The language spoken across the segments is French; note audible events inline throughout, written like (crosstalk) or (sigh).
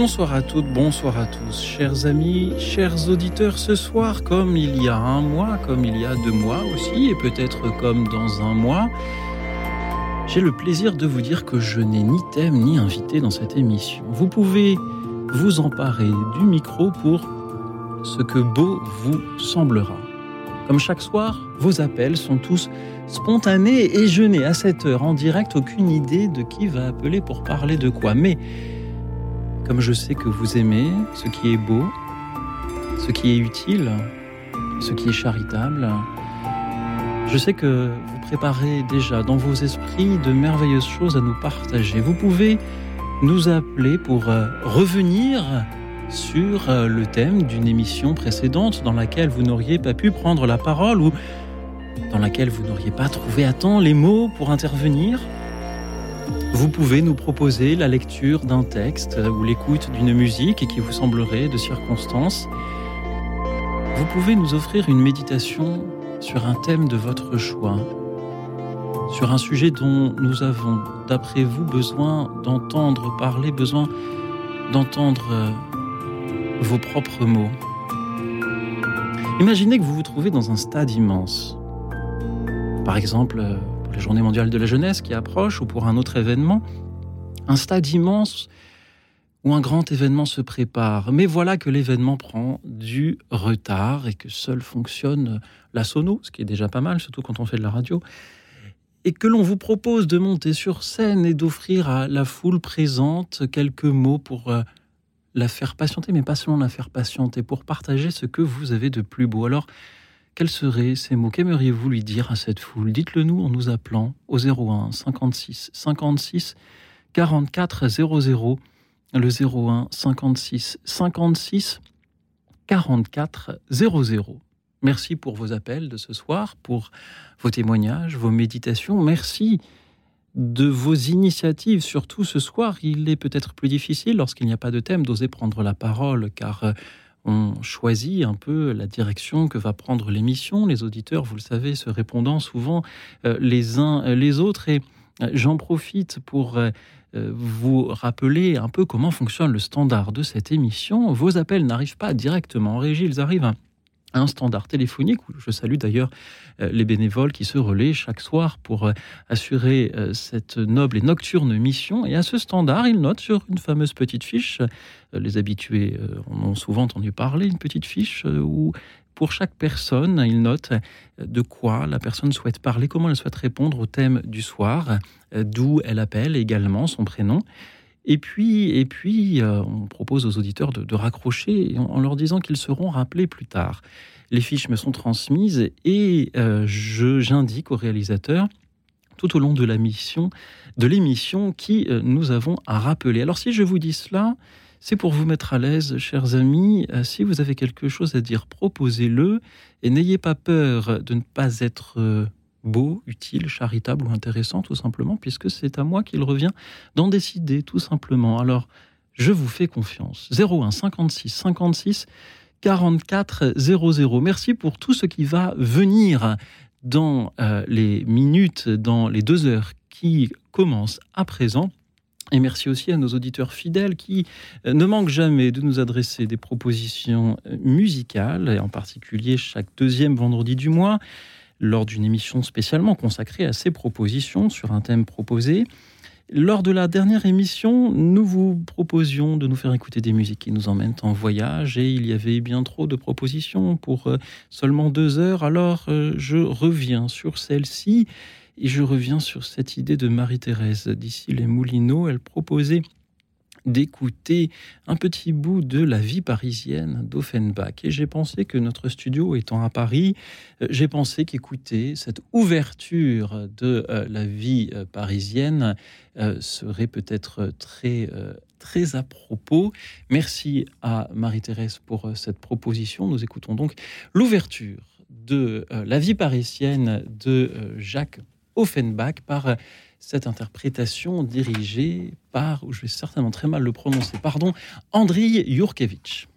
Bonsoir à toutes, bonsoir à tous, chers amis, chers auditeurs. Ce soir, comme il y a un mois, comme il y a deux mois aussi, et peut-être comme dans un mois, j'ai le plaisir de vous dire que je n'ai ni thème ni invité dans cette émission. Vous pouvez vous emparer du micro pour ce que beau vous semblera. Comme chaque soir, vos appels sont tous spontanés et je n'ai à cette heure en direct aucune idée de qui va appeler pour parler de quoi. Comme je sais que vous aimez ce qui est beau, ce qui est utile, ce qui est charitable, je sais que vous préparez déjà dans vos esprits de merveilleuses choses à nous partager. Vous pouvez nous appeler pour euh, revenir sur euh, le thème d'une émission précédente dans laquelle vous n'auriez pas pu prendre la parole ou dans laquelle vous n'auriez pas trouvé à temps les mots pour intervenir. Vous pouvez nous proposer la lecture d'un texte ou l'écoute d'une musique qui vous semblerait de circonstance. Vous pouvez nous offrir une méditation sur un thème de votre choix, sur un sujet dont nous avons, d'après vous, besoin d'entendre parler, besoin d'entendre euh, vos propres mots. Imaginez que vous vous trouvez dans un stade immense. Par exemple, euh, la journée mondiale de la jeunesse qui approche ou pour un autre événement, un stade immense où un grand événement se prépare. Mais voilà que l'événement prend du retard et que seul fonctionne la sono, ce qui est déjà pas mal, surtout quand on fait de la radio, et que l'on vous propose de monter sur scène et d'offrir à la foule présente quelques mots pour euh, la faire patienter, mais pas seulement la faire patienter, pour partager ce que vous avez de plus beau. Alors, quels seraient ces mots? Qu'aimeriez-vous lui dire à cette foule? Dites-le nous en nous appelant au 01 56 56 44 00. Le 01 56 56 44 00. Merci pour vos appels de ce soir, pour vos témoignages, vos méditations. Merci de vos initiatives, surtout ce soir. Il est peut-être plus difficile lorsqu'il n'y a pas de thème d'oser prendre la parole, car euh, on choisit un peu la direction que va prendre l'émission. Les auditeurs, vous le savez, se répondant souvent euh, les uns euh, les autres. Et euh, j'en profite pour vous rappeler un peu comment fonctionne le standard de cette émission. Vos appels n'arrivent pas directement en régie, ils arrivent un standard téléphonique, où je salue d'ailleurs les bénévoles qui se relaient chaque soir pour assurer cette noble et nocturne mission. Et à ce standard, ils notent sur une fameuse petite fiche, les habitués en ont souvent entendu parler, une petite fiche où pour chaque personne, ils notent de quoi la personne souhaite parler, comment elle souhaite répondre au thème du soir, d'où elle appelle également son prénom. Et puis, et puis euh, on propose aux auditeurs de, raccrocher en, leur disant qu'ils seront rappelés plus tard. Les fiches me sont transmises et euh, j'indique au réalisateur tout au long de la mission, de l'émission qui euh, nous avons à rappeler. Alors si je vous dis cela, c'est pour vous mettre à l'aise, chers amis. si vous avez quelque chose à dire, proposez-le et n'ayez pas peur de ne pas être beau, utile, charitable ou intéressant, tout simplement, puisque c'est à moi qu'il revient d'en décider, tout simplement. Alors, je vous fais confiance. 01 56 56 44 00. Merci pour tout ce qui va venir dans euh, les minutes, dans les deux heures qui commencent à présent. Et merci aussi à nos auditeurs fidèles qui euh, ne manquent jamais de nous adresser des propositions euh, musicales, et en particulier chaque deuxième vendredi du mois lors d'une émission spécialement consacrée à ces propositions sur un thème proposé. Lors de la dernière émission, nous vous proposions de nous faire écouter des musiques qui nous emmènent en voyage et il y avait bien trop de propositions pour euh, seulement deux heures. Alors je reviens sur celle-ci et je reviens sur cette idée de Marie-Thérèse d'ici les Moulineaux. Elle proposait d'écouter un petit bout de la vie parisienne d'Offenbach. Et j'ai pensé que notre studio étant à Paris, euh, j'ai pensé qu'écouter cette ouverture de euh, la vie euh, parisienne serait peut-être très, très à propos. Merci à Marie-Thérèse pour cette proposition. Nous écoutons donc l'ouverture de la vie parisienne de Jacques Offenbach par cette interprétation dirigée par, je vais certainement très mal le prononcer, pardon, Andriy Jurkevich.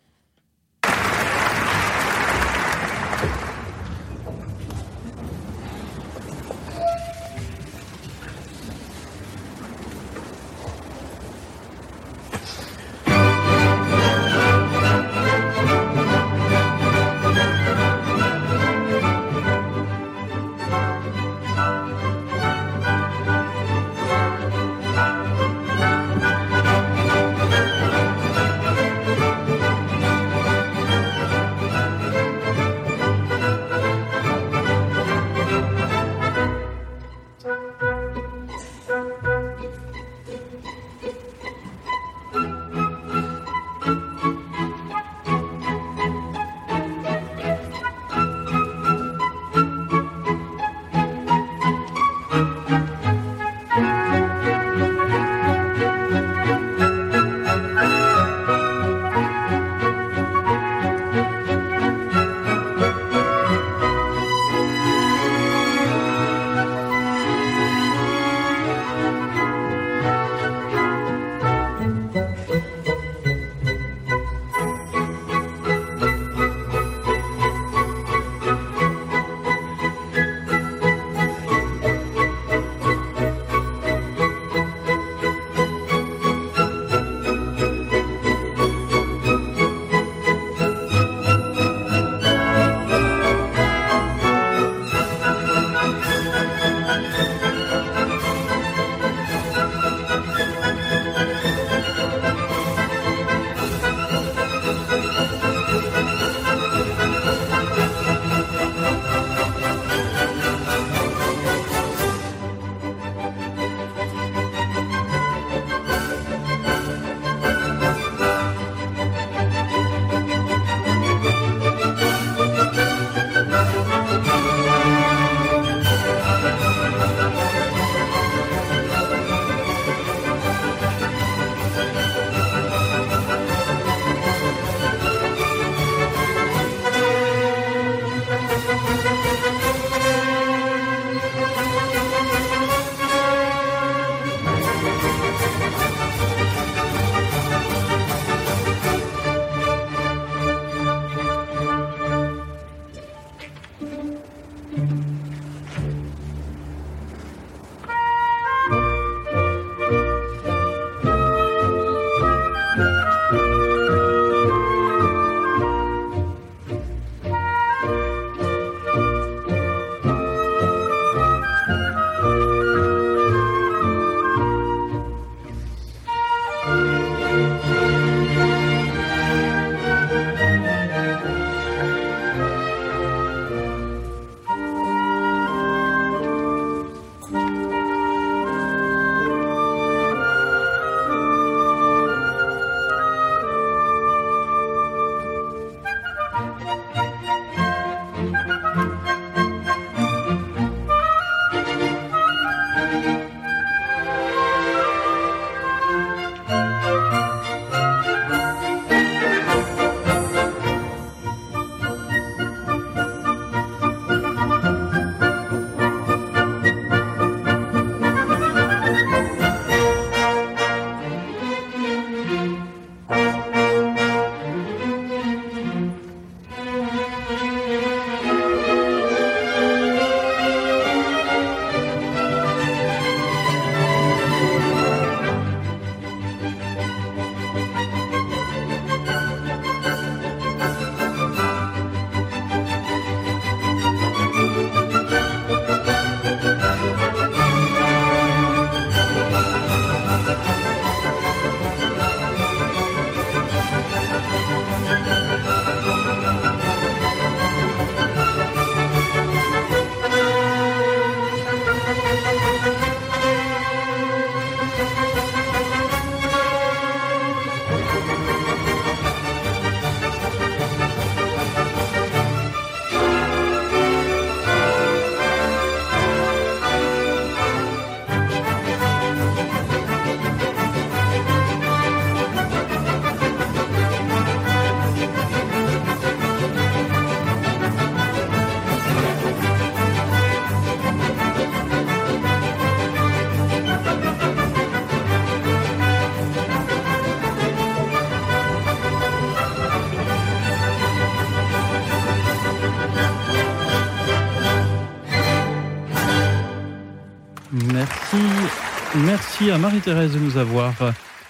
Merci à Marie-Thérèse de nous avoir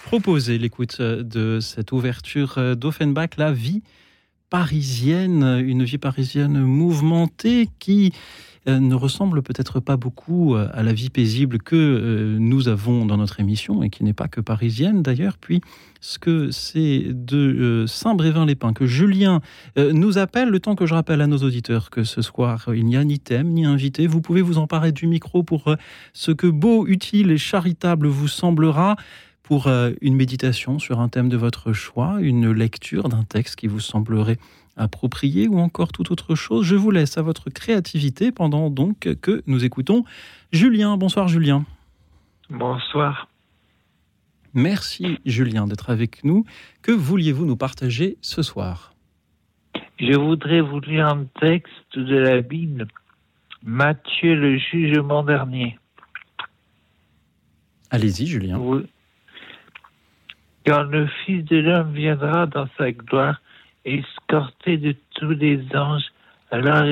proposé l'écoute de cette ouverture d'Offenbach, La vie parisienne, une vie parisienne mouvementée qui euh, ne ressemble peut-être pas beaucoup euh, à la vie paisible que euh, nous avons dans notre émission et qui n'est pas que parisienne d'ailleurs. Puis ce que c'est de Saint-Brévin-les-Pins que Julien nous appelle, le temps que je rappelle à nos auditeurs que ce soir il n'y a ni thème ni invité. Vous pouvez vous emparer du micro pour ce que beau, utile et charitable vous semblera pour une méditation sur un thème de votre choix, une lecture d'un texte qui vous semblerait approprié ou encore toute autre chose. Je vous laisse à votre créativité pendant donc que nous écoutons Julien. Bonsoir Julien. Bonsoir. Merci Julien d'être avec nous. Que vouliez-vous nous partager ce soir? Je voudrais vous lire un texte de la Bible, Matthieu le jugement dernier. Allez-y Julien. Quand le Fils de l'homme viendra dans sa gloire, escorté de tous les anges, alors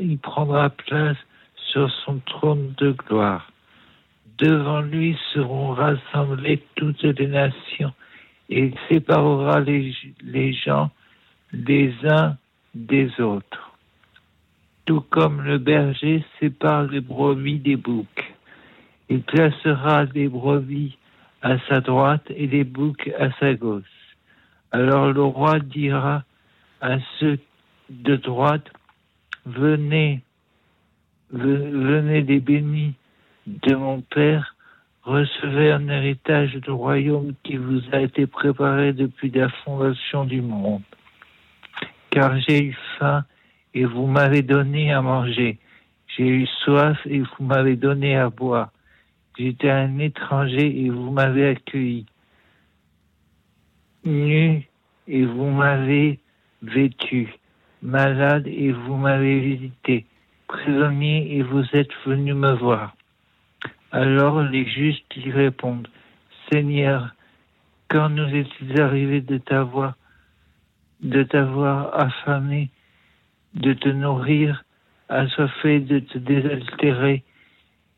il prendra place sur son trône de gloire. Devant lui seront rassemblées toutes les nations et il séparera les, les gens les uns des autres. Tout comme le berger sépare les brebis des boucs. Il placera les brebis à sa droite et les boucs à sa gauche. Alors le roi dira à ceux de droite, venez, venez des bénis de mon Père, recevez un héritage du royaume qui vous a été préparé depuis la fondation du monde. Car j'ai eu faim et vous m'avez donné à manger. J'ai eu soif et vous m'avez donné à boire. J'étais un étranger et vous m'avez accueilli nu et vous m'avez vêtu, malade et vous m'avez visité, prisonnier et vous êtes venu me voir. Alors les justes lui répondent, Seigneur, quand nous est-il arrivé de t'avoir, de t'avoir affamé, de te nourrir, assoiffé, de te désaltérer,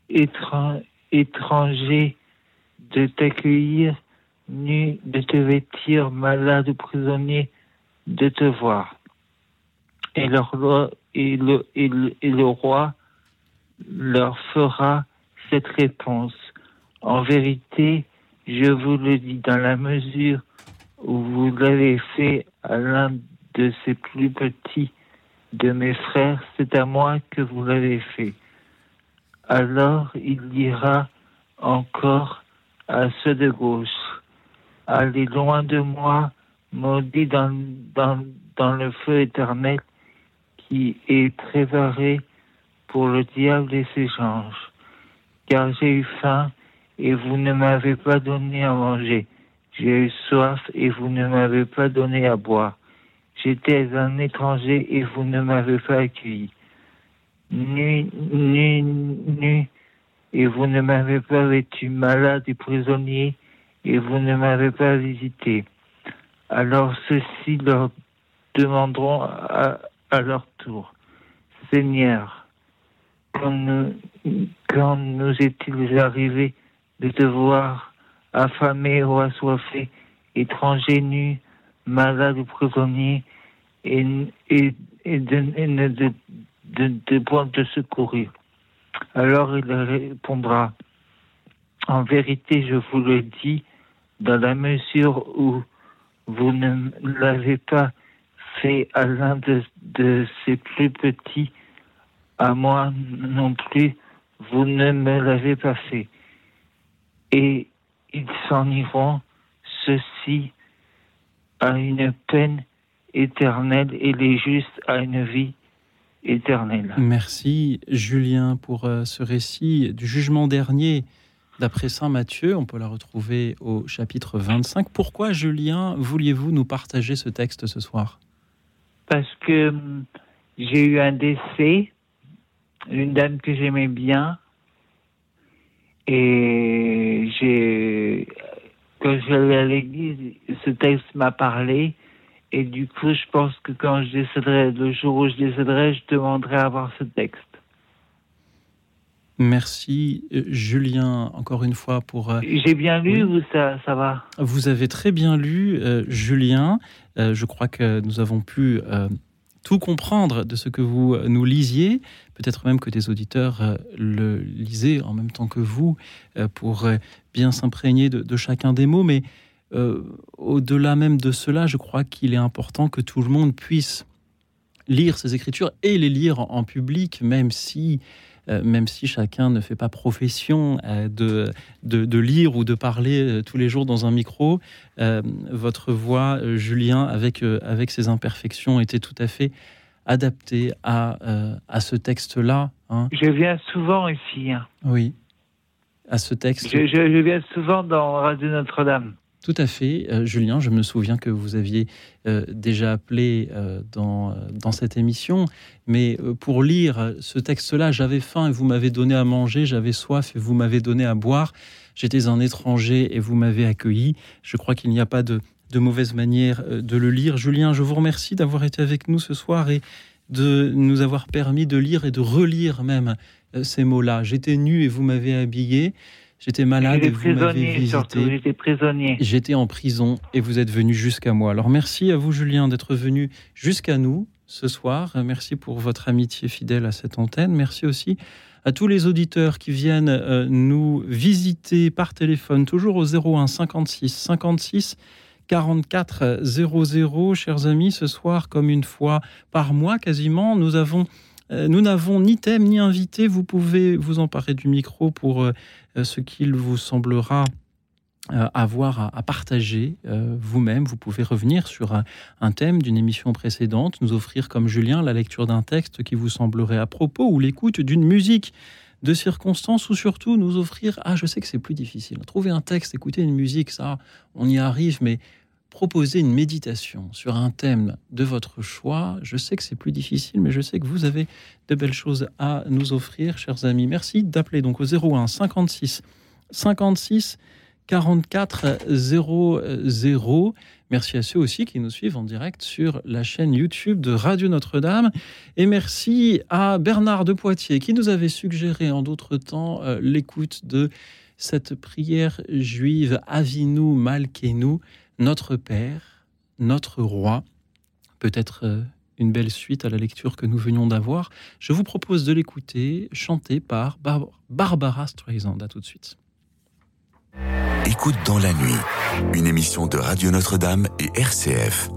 étranger, de t'accueillir, nu de te vêtir, malade ou prisonnier, de te voir. Et, leur, et, le, et, le, roi leur fera cette réponse. En vérité, je vous le dis, dans la mesure où vous l'avez fait à l'un de ces plus petits de mes frères, c'est à moi que vous l'avez fait. Alors il dira encore à ceux de gauche, allez loin de moi, maudit dans, dans, dans le feu éternel qui est préparé pour le diable et ses anges. Car j'ai eu faim et vous ne m'avez pas donné à manger. J'ai eu soif et vous ne m'avez pas donné à boire. J'étais un étranger et vous ne m'avez pas accueilli. Nu, nu, nu, et vous ne m'avez pas vêtu malade et prisonnier et vous ne m'avez pas visité. Alors ceux-ci leur demanderont à, leur tour, Seigneur, quand nous, est-il arrivé de te voir affamé ou assoiffé, étranger nu, malade ou prisonnier, et, de, de, de, te secourir? Alors il répondra, en vérité, je vous le dis, dans la mesure où vous ne l'avez pas fait à l'un de, ces plus petits, à moi non plus, vous ne me l'avez pas fait. Et ils s'en iront, ceux-ci, à une peine éternelle et les justes à une vie éternelle. Merci Julien pour euh, ce récit du jugement dernier d'après Saint Matthieu. On peut la retrouver au chapitre 25. Pourquoi, Julien, vouliez-vous nous partager ce texte ce soir? Parce que hum, j'ai eu un décès, une dame que j'aimais bien, et j'ai, quand j'allais à l'église, ce texte m'a parlé. Et du coup, je pense que quand je décéderai, le jour où je décéderai, je demanderai à avoir ce texte. Merci Julien, encore une fois pour... J'ai bien lu ou ça, ça va Vous avez très bien lu Julien. je crois que nous avons pu tout comprendre de ce que vous nous lisiez. Peut-être même que des auditeurs le lisaient en même temps que vous pour bien s'imprégner de, chacun des mots. Mais au-delà même de cela, je crois qu'il est important que tout le monde puisse lire ces écritures et les lire en, public, même si, euh, même si chacun ne fait pas profession euh, de, de, lire ou de parler euh, tous les jours dans un micro. votre voix, Julien, avec, avec ses imperfections, était tout à fait adaptée à, à ce texte-là. Hein. Je viens souvent ici. Hein. Oui, à ce texte. Je, je viens souvent dans Radio Notre-Dame. Tout à fait. Euh, Julien, je me souviens que vous aviez euh, déjà appelé euh, dans, dans cette émission, mais pour lire ce texte-là, j'avais faim et vous m'avez donné à manger, j'avais soif et vous m'avez donné à boire, j'étais un étranger et vous m'avez accueilli. Je crois qu'il n'y a pas de, de mauvaise manière de le lire. Julien, je vous remercie d'avoir été avec nous ce soir et de nous avoir permis de lire et de relire même ces mots-là. J'étais nu et vous m'avez habillé. J'étais malade et vous m'avez visité. J'étais prisonnier. J'étais en prison et vous êtes venu jusqu'à moi. Alors merci à vous Julien d'être venu jusqu'à nous ce soir. Merci pour votre amitié fidèle à cette antenne. Merci aussi à tous les auditeurs qui viennent euh, nous visiter par téléphone, toujours au 01 56 56 44 00. Chers amis, ce soir, comme une fois par mois quasiment, nous avons nous n'avons ni thème ni invité. Vous pouvez vous emparer du micro pour euh, euh, ce qu'il vous semblera avoir à, partager vous-même. Vous pouvez revenir sur un, thème d'une émission précédente, nous offrir comme Julien la lecture d'un texte qui vous semblerait à propos ou l'écoute d'une musique de circonstance ou surtout nous offrir, ah je sais que c'est plus difficile, trouver un texte, écouter une musique, ça on y arrive, mais proposer une méditation sur un thème de votre choix. Je sais que c'est plus difficile, mais je sais que vous avez de belles choses à nous offrir, chers amis. Merci d'appeler donc au 01 56 56 44 00. Merci à ceux aussi qui nous suivent en direct sur la chaîne YouTube de Radio Notre-Dame. Et merci à Bernard de Poitiers qui nous avait suggéré en d'autres temps euh, l'écoute de cette prière juive Avinu Malkenu notre Père, notre Roi, peut-être euh, une belle suite à la lecture que nous venions d'avoir. Je vous propose de l'écouter, chanté par Barbara Streisand. Tout de suite. Écoute dans la nuit, une émission de Radio Notre-Dame et RCF.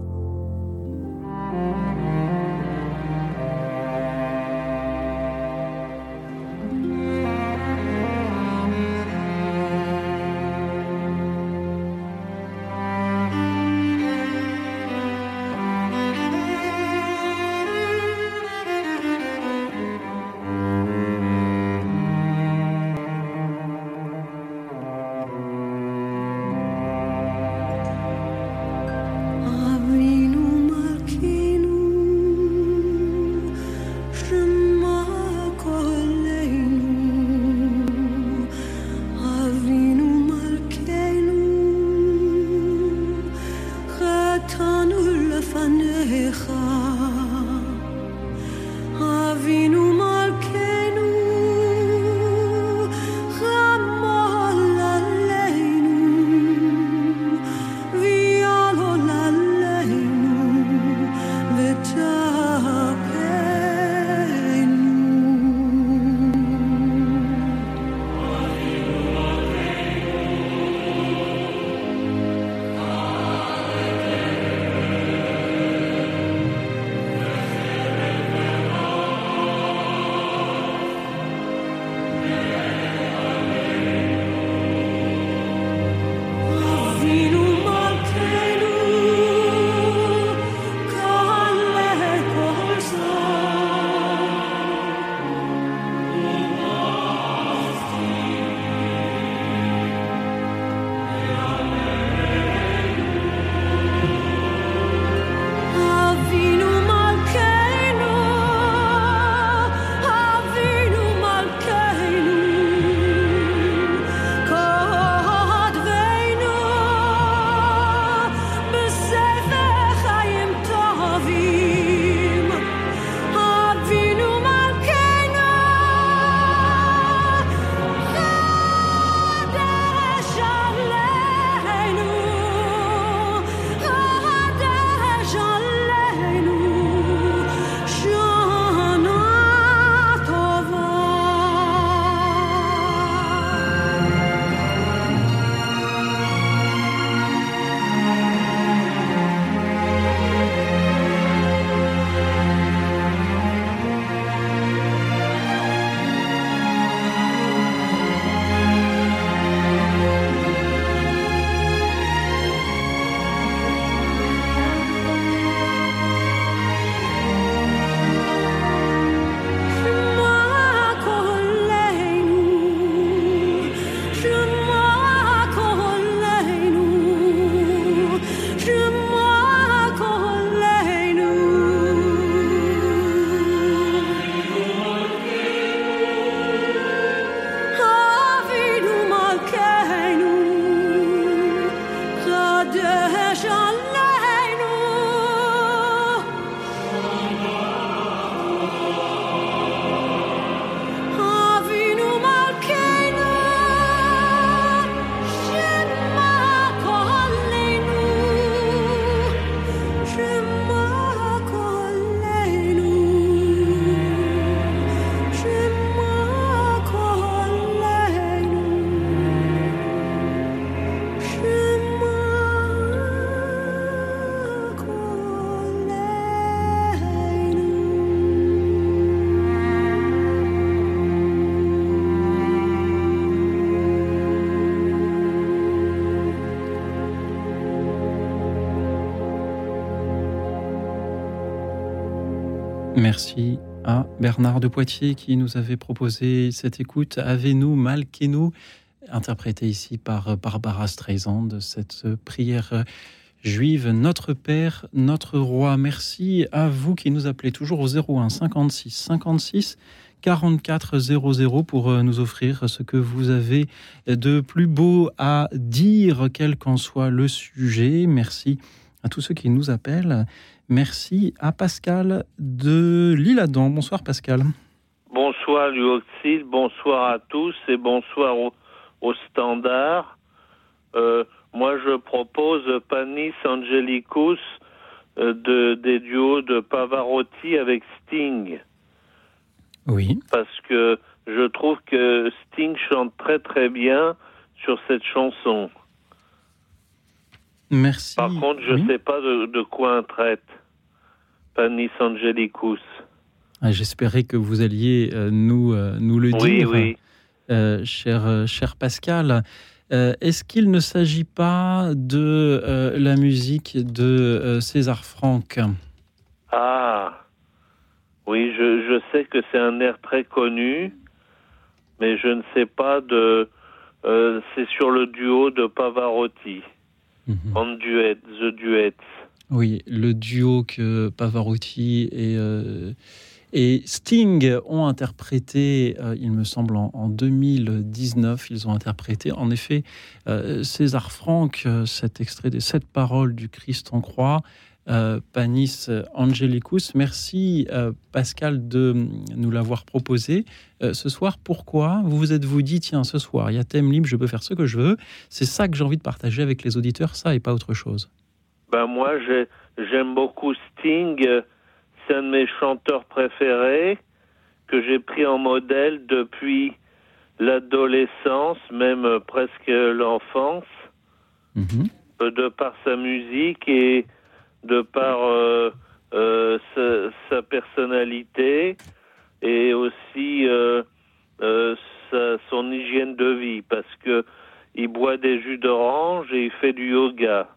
Bernard de Poitiers qui nous avait proposé cette écoute Ave-nous, Malquez-nous, interprétée ici par Barbara Streisand, cette prière juive Notre Père, notre Roi. Merci à vous qui nous appelez toujours au 01 56 56 44 00 pour euh, nous offrir ce que vous avez de plus beau à dire, quel qu'en soit le sujet. Merci à tous ceux qui nous appellent. Merci à Pascal de Lille-Adam. Bonsoir Pascal. Bonsoir Luoxil, bonsoir à tous et bonsoir au, standard. Euh, moi je propose Panis Angelicus euh, de, des duos de Pavarotti avec Sting. Oui. Parce que je trouve que Sting chante très très bien sur cette chanson. Merci. Par contre, je ne sais pas de, quoi on traite. Panis Angelicus. Ah, j'espérais que vous alliez euh, nous, euh, nous le dire, oui. Euh, cher, cher Pascal. Est-ce qu'il ne s'agit pas de la musique de César Franck? Ah, oui, je, je sais que c'est un air très connu, mais je ne sais pas de. c'est sur le duo de Pavarotti. Mhm. En duet, The Duets. Oui, le duo que Pavarotti et, euh, et Sting ont interprété, euh, il me semble, en, 2019. Ils ont interprété, en effet, euh, César Franck, cet extrait des sept paroles du Christ en croix. Panis Angelicus. Merci Pascal de nous l'avoir proposé ce soir. Pourquoi vous vous êtes-vous dit, tiens, ce soir, il y a thème libre, je peux faire ce que je veux. C'est ça que j'ai envie de partager avec les auditeurs, ça et pas autre chose. Ben moi, j'aime beaucoup Sting. C'est un de mes chanteurs préférés que j'ai pris en modèle depuis l'adolescence, même presque l'enfance, mhm. de par sa musique et de par euh, euh, sa, personnalité et aussi euh, son hygiène de vie, parce que il boit des jus d'orange et il fait du yoga.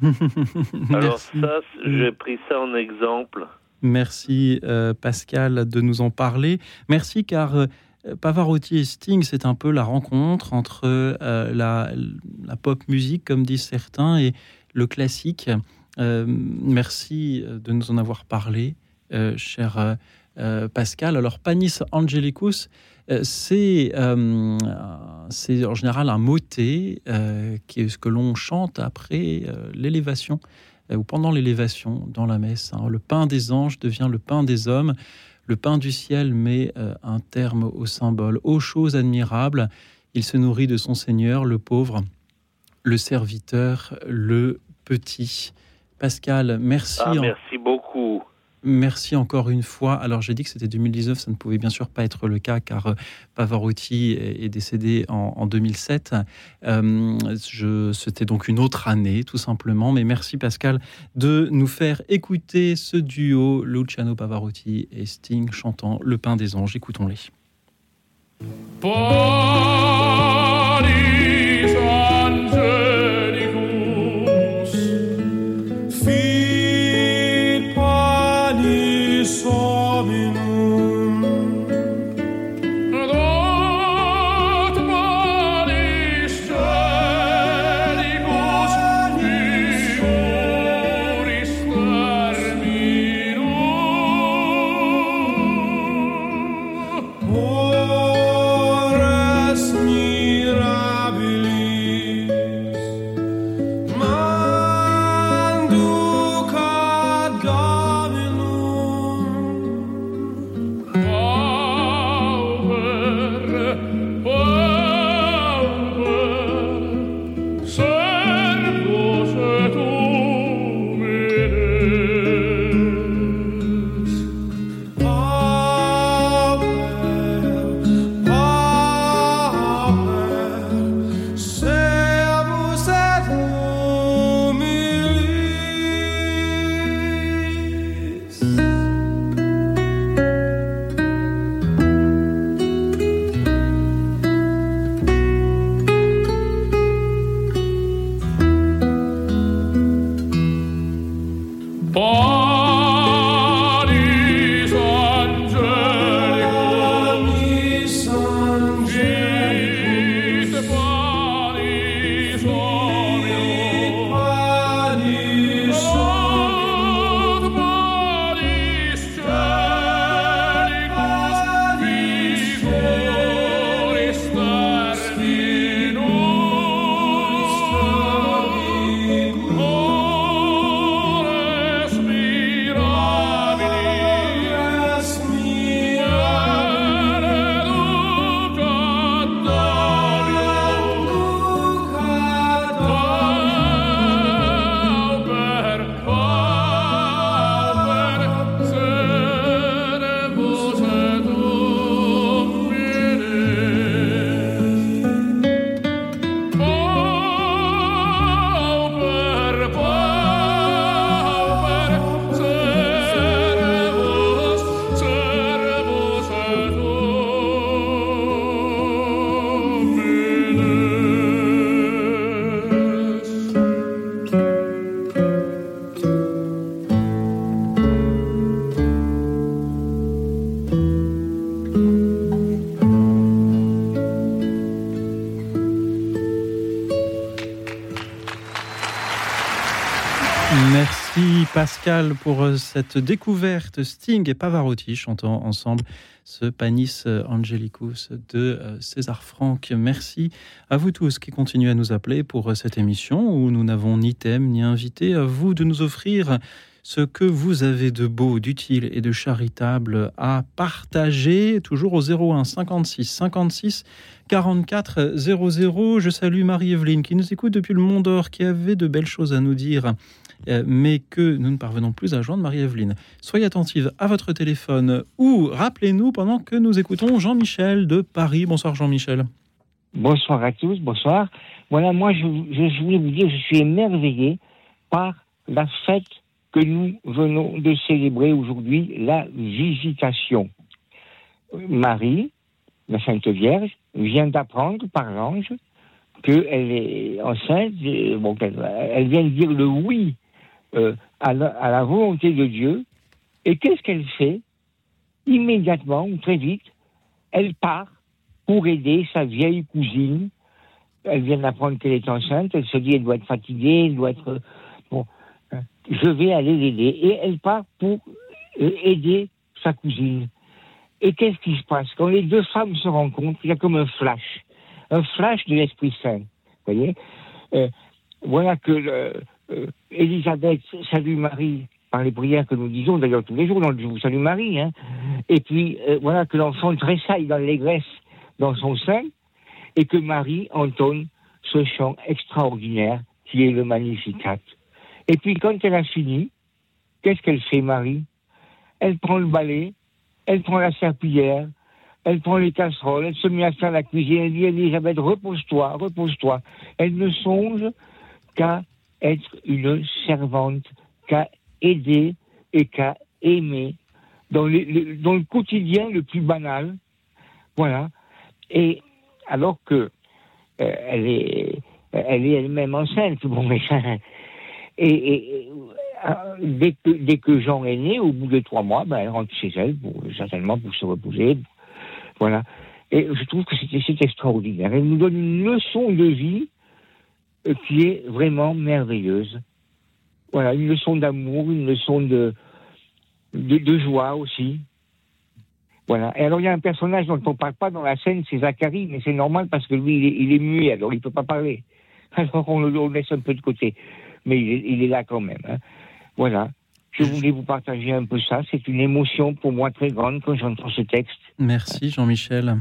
(laughs) Alors ça, j'ai pris ça en exemple. Merci euh, Pascal de nous en parler. Merci car euh, Pavarotti et Sting, c'est un peu la rencontre entre euh, la, pop musique, comme disent certains, et le classique. Merci de nous en avoir parlé, cher Pascal. Alors Panis Angelicus, c'est en général un motet qui est ce que l'on chante après l'élévation ou pendant l'élévation dans la messe. Hein. Le pain des anges devient le pain des hommes. Le pain du ciel met un terme au symbole. Ô chose admirable, il se nourrit de son Seigneur, le pauvre, le serviteur, le petit. Pascal, merci. Ah, merci beaucoup. Merci encore une fois. Alors j'ai dit que c'était 2019, ça ne pouvait bien sûr pas être le cas car euh, Pavarotti est décédé en, 2007. Euh, c'était donc une autre année tout simplement. Mais merci Pascal de nous faire écouter ce duo Luciano Pavarotti et Sting chantant Le Pain des Anges. Écoutons-les. Pour euh, cette découverte. Sting et Pavarotti chantant ensemble ce Panis Angelicus de euh, César Franck. Merci à vous tous qui continuez à nous appeler pour euh, cette émission où nous n'avons ni thème ni invité. À vous de nous offrir ce que vous avez de beau, d'utile et de charitable à partager, toujours au 01 56 56 44 00. Je salue Marie-Evelyne qui nous écoute depuis le Mont d'Or, qui avait de belles choses à nous dire, euh, mais que nous ne parvenons plus à joindre Marie-Evelyne. Soyez attentive à votre téléphone ou rappelez-nous pendant que nous écoutons Jean-Michel de Paris. Bonsoir Jean-Michel. Bonsoir à tous, bonsoir. Voilà, moi je, je voulais vous dire, je suis émerveillé par la fête que nous venons de célébrer aujourd'hui la visitation. Marie, la Sainte Vierge, vient d'apprendre par l'ange qu'elle est enceinte. Bon, elle, vient de dire le oui euh, à, la, volonté de Dieu. Et qu'est-ce qu'elle fait? Immédiatement, ou très vite, elle part pour aider sa vieille cousine. Elle vient d'apprendre qu'elle est enceinte. Elle se dit, elle doit être fatiguée, elle doit être je vais aller l'aider. Et elle part pour euh, aider sa cousine. Et qu'est-ce qui se passe? Quand les deux femmes se rencontrent, il y a comme un flash. Un flash de l'Esprit Saint. Vous voyez? Euh, Voilà que euh, Élisabeth salue Marie par les prières que nous disons d'ailleurs tous les jours dans Je vous salue Marie. Hein. Et puis voilà que l'enfant tressaille dans l'allégresse dans son sein et que Marie entonne ce chant extraordinaire qui est le Magnificat. Et puis quand elle a fini, qu'est-ce qu'elle fait, Marie? Elle prend le balai, elle prend la serpillière, elle prend les casseroles, elle se met à faire la cuisine, elle dit Elisabeth, repose-toi, repose-toi. Elle ne songe qu'à être une servante, qu'à aider et qu'à aimer dans, dans, le quotidien le plus banal. Voilà. Et alors que euh, elle est elle est elle-même enceinte, bon, mais et, euh, dès, que, dès que Jean est né, au bout de trois mois, ben, elle rentre chez elle, pour, certainement pour se reposer. Voilà. Et je trouve que c'est extraordinaire. Elle nous donne une leçon de vie qui est vraiment merveilleuse. Voilà, une leçon d'amour, une leçon de, de, joie aussi. Voilà. Et alors, il y a un personnage dont on ne parle pas dans la scène, c'est Zacharie, mais c'est normal parce que lui, il est, il est muet, alors il ne peut pas parler. (laughs) Alors, on le laisse un peu de côté mais il est, là quand même. Hein. Voilà. Je voulais vous partager un peu ça. C'est une émotion pour moi très grande quand j'entends ce texte. Merci Jean-Michel.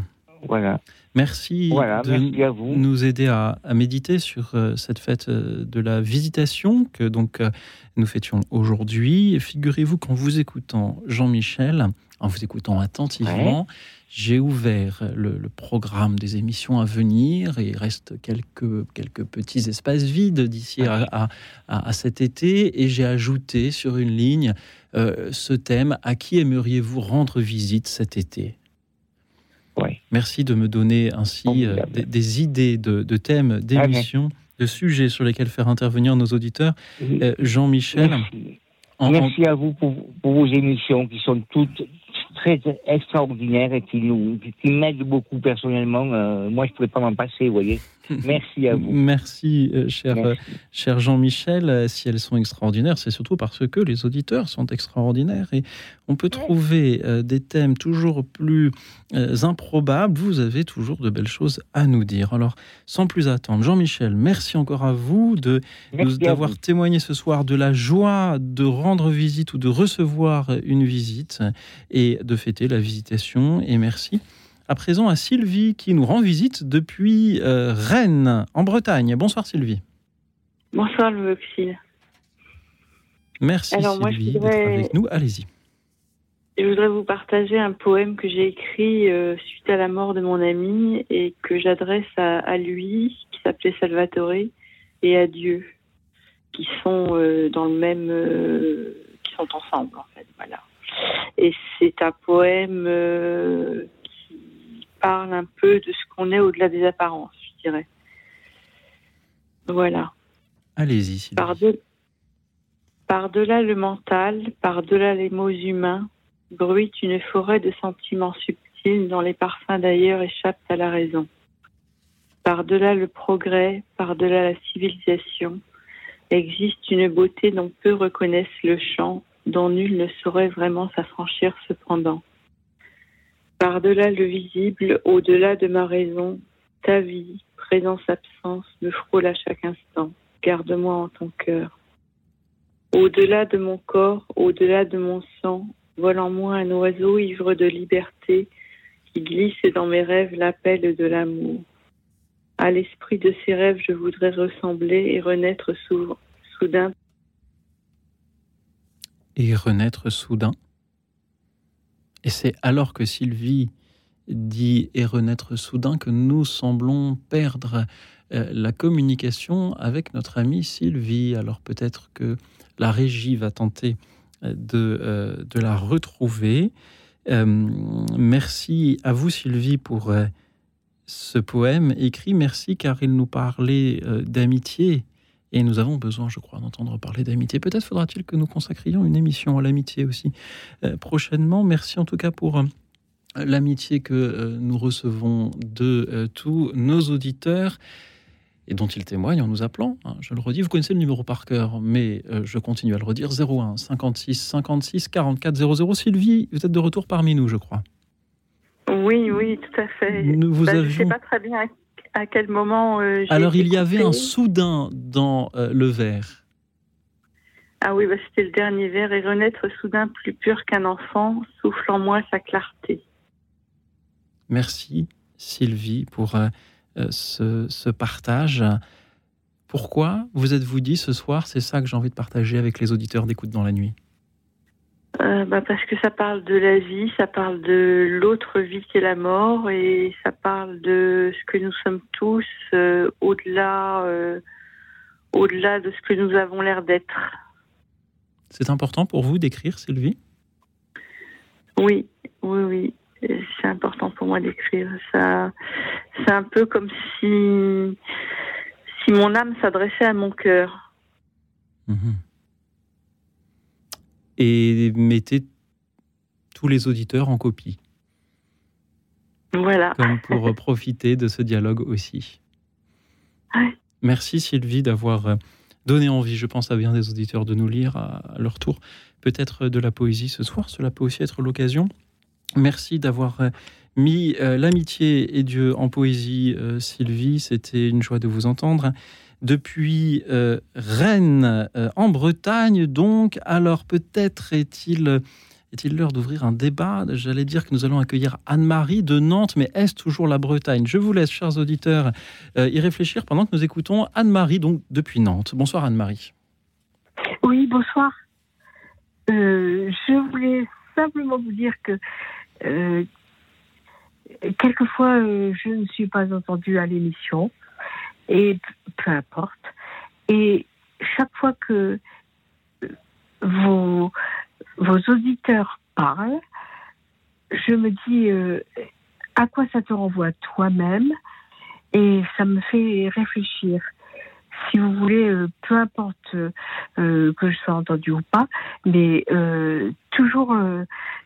Voilà. Merci de nous aider à, méditer sur euh, cette fête euh, de la visitation que donc euh, nous fêtions aujourd'hui. Figurez-vous qu'en vous écoutant Jean-Michel, en vous écoutant attentivement, j'ai ouvert le, programme des émissions à venir. Et il reste quelques, quelques petits espaces vides d'ici à, à, cet été. Et j'ai ajouté sur une ligne ce thème à qui aimeriez-vous rendre visite cet été? Merci de me donner ainsi euh, des, idées de, thèmes, ah, d'émissions, de sujets sur lesquels faire intervenir nos auditeurs. Euh, Jean-Michel. Merci. à vous pour, vos émissions qui sont toutes très extraordinaires et qui nous qui m'aident beaucoup personnellement. Euh, moi, je ne pourrais pas m'en passer, vous voyez. (laughs) Merci à vous. Merci, cher, cher Jean-Michel. Si elles sont extraordinaires, c'est surtout parce que les auditeurs sont extraordinaires et on peut trouver des thèmes toujours plus euh, improbables, vous avez toujours de belles choses à nous dire. Alors, sans plus attendre, Jean-Michel, merci encore à vous de d'avoir témoigné ce soir de la joie de rendre visite ou de recevoir une visite et de fêter la visitation. Et merci. À présent, à Sylvie qui nous rend visite depuis euh, Rennes, en Bretagne. Bonsoir Sylvie. Bonsoir Louis Merci Sylvie d'être avec nous. Allez-y. Je voudrais vous partager un poème que j'ai écrit euh, suite à la mort de mon ami et que j'adresse à, lui, qui s'appelait Salvatore, et à Dieu, qui sont euh, dans le même, qui sont ensemble en fait, voilà. Et c'est un poème parle un peu de ce qu'on est au-delà des apparences, je dirais. Voilà. Allez-y. Par-delà le mental, par-delà les mots humains, bruite une forêt de sentiments subtils dont les parfums d'ailleurs échappent à la raison. Par-delà le progrès, par-delà la civilisation, existe une beauté dont peu reconnaissent le chant, dont nul ne saurait vraiment s'affranchir cependant. Par-delà le visible, au-delà de ma raison, ta vie, présence-absence, me frôle à chaque instant. Garde-moi en ton cœur. Au-delà de mon corps, au-delà de mon sang, vole en moi un oiseau ivre de liberté qui glisse dans mes rêves l'appel de l'amour. À l'esprit de ces rêves, je voudrais ressembler et renaître soudain. Et renaître soudain. Et c'est alors que Sylvie dit et renaître soudain que nous semblons perdre euh, la communication avec notre amie Sylvie. Alors peut-être que la régie va tenter euh, de, euh, de la retrouver. merci à vous Sylvie pour ce poème écrit. Merci car il nous parlait d'amitié et nous avons besoin, je crois, d'entendre parler d'amitié. Peut-être faudra-t-il que nous consacrions une émission à l'amitié aussi prochainement. Merci en tout cas pour l'amitié que euh, nous recevons de euh, tous nos auditeurs et dont ils témoignent en nous appelant. Hein, je le redis, vous connaissez le numéro par cœur, mais euh, je continue à le redire 01 56 56 44 00. Sylvie, vous êtes de retour parmi nous, je crois. Oui, oui, tout à fait. Nous vous bah, Je ne sais pas très bien à, quel moment. Alors, il y avait un soudain dans le verre. Ah oui, bah, c'était le dernier verre et renaître soudain plus pur qu'un enfant, souffle en moi sa clarté. Merci Sylvie pour euh, euh, ce, partage. Pourquoi vous êtes-vous dit ce soir, c'est ça que j'ai envie de partager avec les auditeurs d'écoute dans la nuit? Euh, bah Parce que ça parle de la vie, ça parle de l'autre vie qui est la mort et ça parle de ce que nous sommes tous au-delà au-delà de ce que nous avons l'air d'être. C'est important pour vous d'écrire, Sylvie? Oui, oui, oui c'est important pour moi d'écrire. Ça, c'est un peu comme si, si mon âme s'adressait à mon cœur. Mhm. Et mettez tous les auditeurs en copie. Voilà. Comme pour (laughs) profiter de ce dialogue aussi. Merci Sylvie d'avoir donné envie, je pense, à bien des auditeurs de nous lire à leur tour. Peut-être de la poésie ce soir. Cela peut aussi être l'occasion Merci d'avoir euh, mis euh, l'amitié et Dieu en poésie, euh, Sylvie. C'était une joie de vous entendre. Depuis Rennes, en Bretagne, donc, alors peut-être est-il l'heure d'ouvrir un débat? J'allais dire que nous allons accueillir Anne-Marie de Nantes, mais est-ce toujours la Bretagne? Je vous laisse, chers auditeurs, y réfléchir pendant que nous écoutons Anne-Marie, donc depuis Nantes. Bonsoir Anne-Marie. Oui, bonsoir. je voulais simplement vous dire que euh, quelquefois, euh, je ne suis pas entendue à l'émission, et peu importe. Et chaque fois que vos, vos auditeurs parlent, je me dis euh, à quoi ça te renvoie toi-même, et ça me fait réfléchir si vous voulez, euh, peu importe euh, que je sois entendue ou pas, mais toujours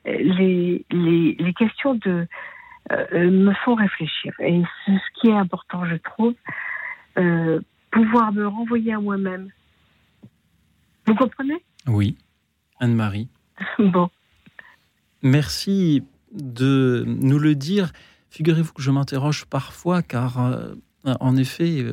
les, les, questions de me font réfléchir. Et ce qui est important, je trouve, pouvoir me renvoyer à moi-même. Vous comprenez? Oui, Anne-Marie. (laughs) bon. Merci de nous le dire. Figurez-vous que je m'interroge parfois, car en effet,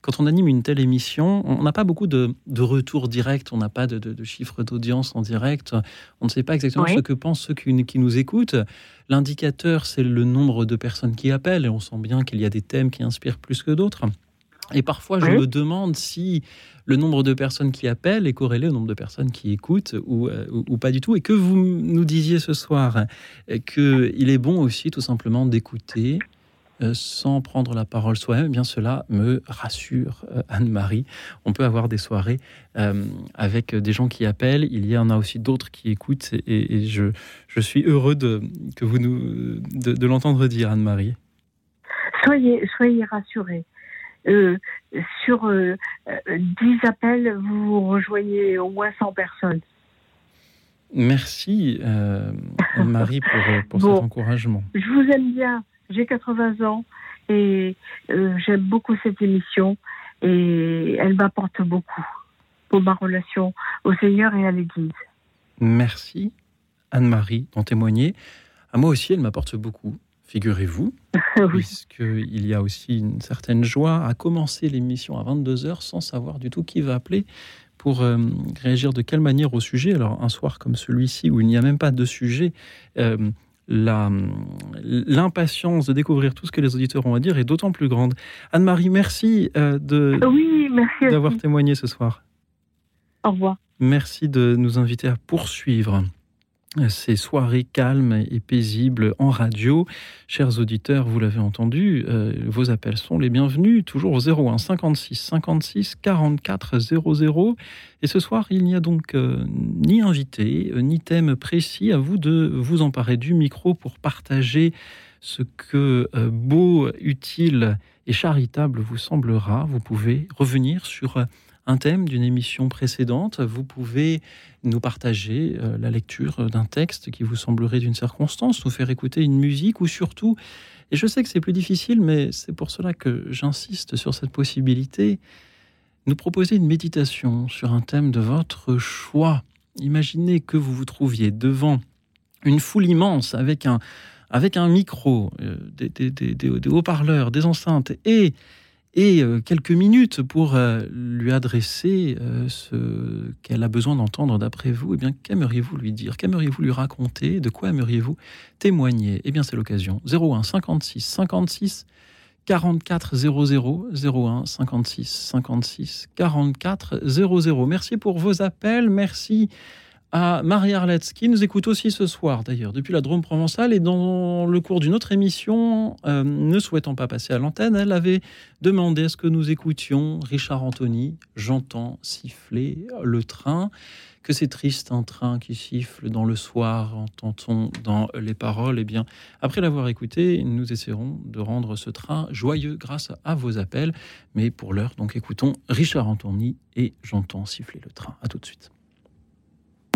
quand on anime une telle émission, on n'a pas beaucoup de, retours directs, on n'a pas de, chiffres d'audience en direct, on ne sait pas exactement ce que pensent ceux qui, nous écoutent. L'indicateur, c'est le nombre de personnes qui appellent, et on sent bien qu'il y a des thèmes qui inspirent plus que d'autres. Et parfois, je me demande si le nombre de personnes qui appellent est corrélé au nombre de personnes qui écoutent ou, euh, ou pas du tout. Et que vous nous disiez ce soir qu'il est bon aussi tout simplement d'écouter, euh, sans prendre la parole soi-même, eh bien cela me rassure, euh, Anne-Marie. On peut avoir des soirées euh, avec des gens qui appellent. Il y en a aussi d'autres qui écoutent, et, je, je, suis heureux de, que vous nous, de, l'entendre dire, Anne-Marie. Soyez, soyez rassurés. Sur 10 appels, vous rejoignez au moins 100 personnes. Merci, (laughs) Anne-Marie, pour, pour cet encouragement. Je vous aime bien. J'ai 80 ans et euh, j'aime beaucoup cette émission et elle m'apporte beaucoup. pour ma relation au Seigneur et à l'Église. Merci, Anne-Marie, d'en témoigner. À moi aussi, elle m'apporte beaucoup, figurez-vous, (laughs) oui. puisqu'il y a aussi une certaine joie à commencer l'émission à 22h sans savoir du tout qui va appeler pour euh, réagir de quelle manière au sujet. Alors, un soir comme celui-ci, où il n'y a même pas de sujet, euh, l'impatience de découvrir tout ce que les auditeurs ont à dire est d'autant plus grande. Anne-Marie, merci euh, de- Oui, merci d'avoir témoigné ce soir. Au revoir. Merci de nous inviter à poursuivre ces soirées calmes et paisibles en radio. Chers auditeurs, vous l'avez entendu, euh, vos appels sont les bienvenus, toujours au 01 56 56 44 00. Et ce soir, il n'y a donc euh, ni invité, euh, ni thème précis. À vous de vous emparer du micro pour partager ce que beau, utile et charitable vous semblera. Vous pouvez revenir sur un thème d'une émission précédente. Vous pouvez nous partager euh, la lecture d'un texte qui vous semblerait d'une circonstance, nous faire écouter une musique ou surtout, et je sais que c'est plus difficile, mais c'est pour cela que j'insiste sur cette possibilité, nous proposer une méditation sur un thème de votre choix. Imaginez que vous vous trouviez devant une foule immense avec un, avec un micro, euh, des haut-parleurs, des enceintes et et euh, quelques minutes pour euh, lui adresser euh, ce qu'elle a besoin d'entendre d'après vous, eh bien, qu'aimeriez-vous lui dire? Qu'aimeriez-vous lui raconter? De quoi aimeriez-vous témoigner? Eh bien, c'est l'occasion. 01 56 56 44 00 01 56 56 44 00. Merci pour vos appels. Merci à Marie-Arlette, qui nous écoute aussi ce soir d'ailleurs, depuis la Drôme provençale. Et dans le cours d'une autre émission, euh, ne souhaitant pas passer à l'antenne, elle avait demandé à ce que nous écoutions Richard Anthony, J'entends siffler le train. Que c'est triste un train qui siffle dans le soir, entend-on dans les paroles? Eh bien, après l'avoir écouté, nous essaierons de rendre ce train joyeux grâce à vos appels. Mais pour l'heure, donc écoutons Richard Anthony et J'entends siffler le train. À tout de suite.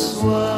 Dans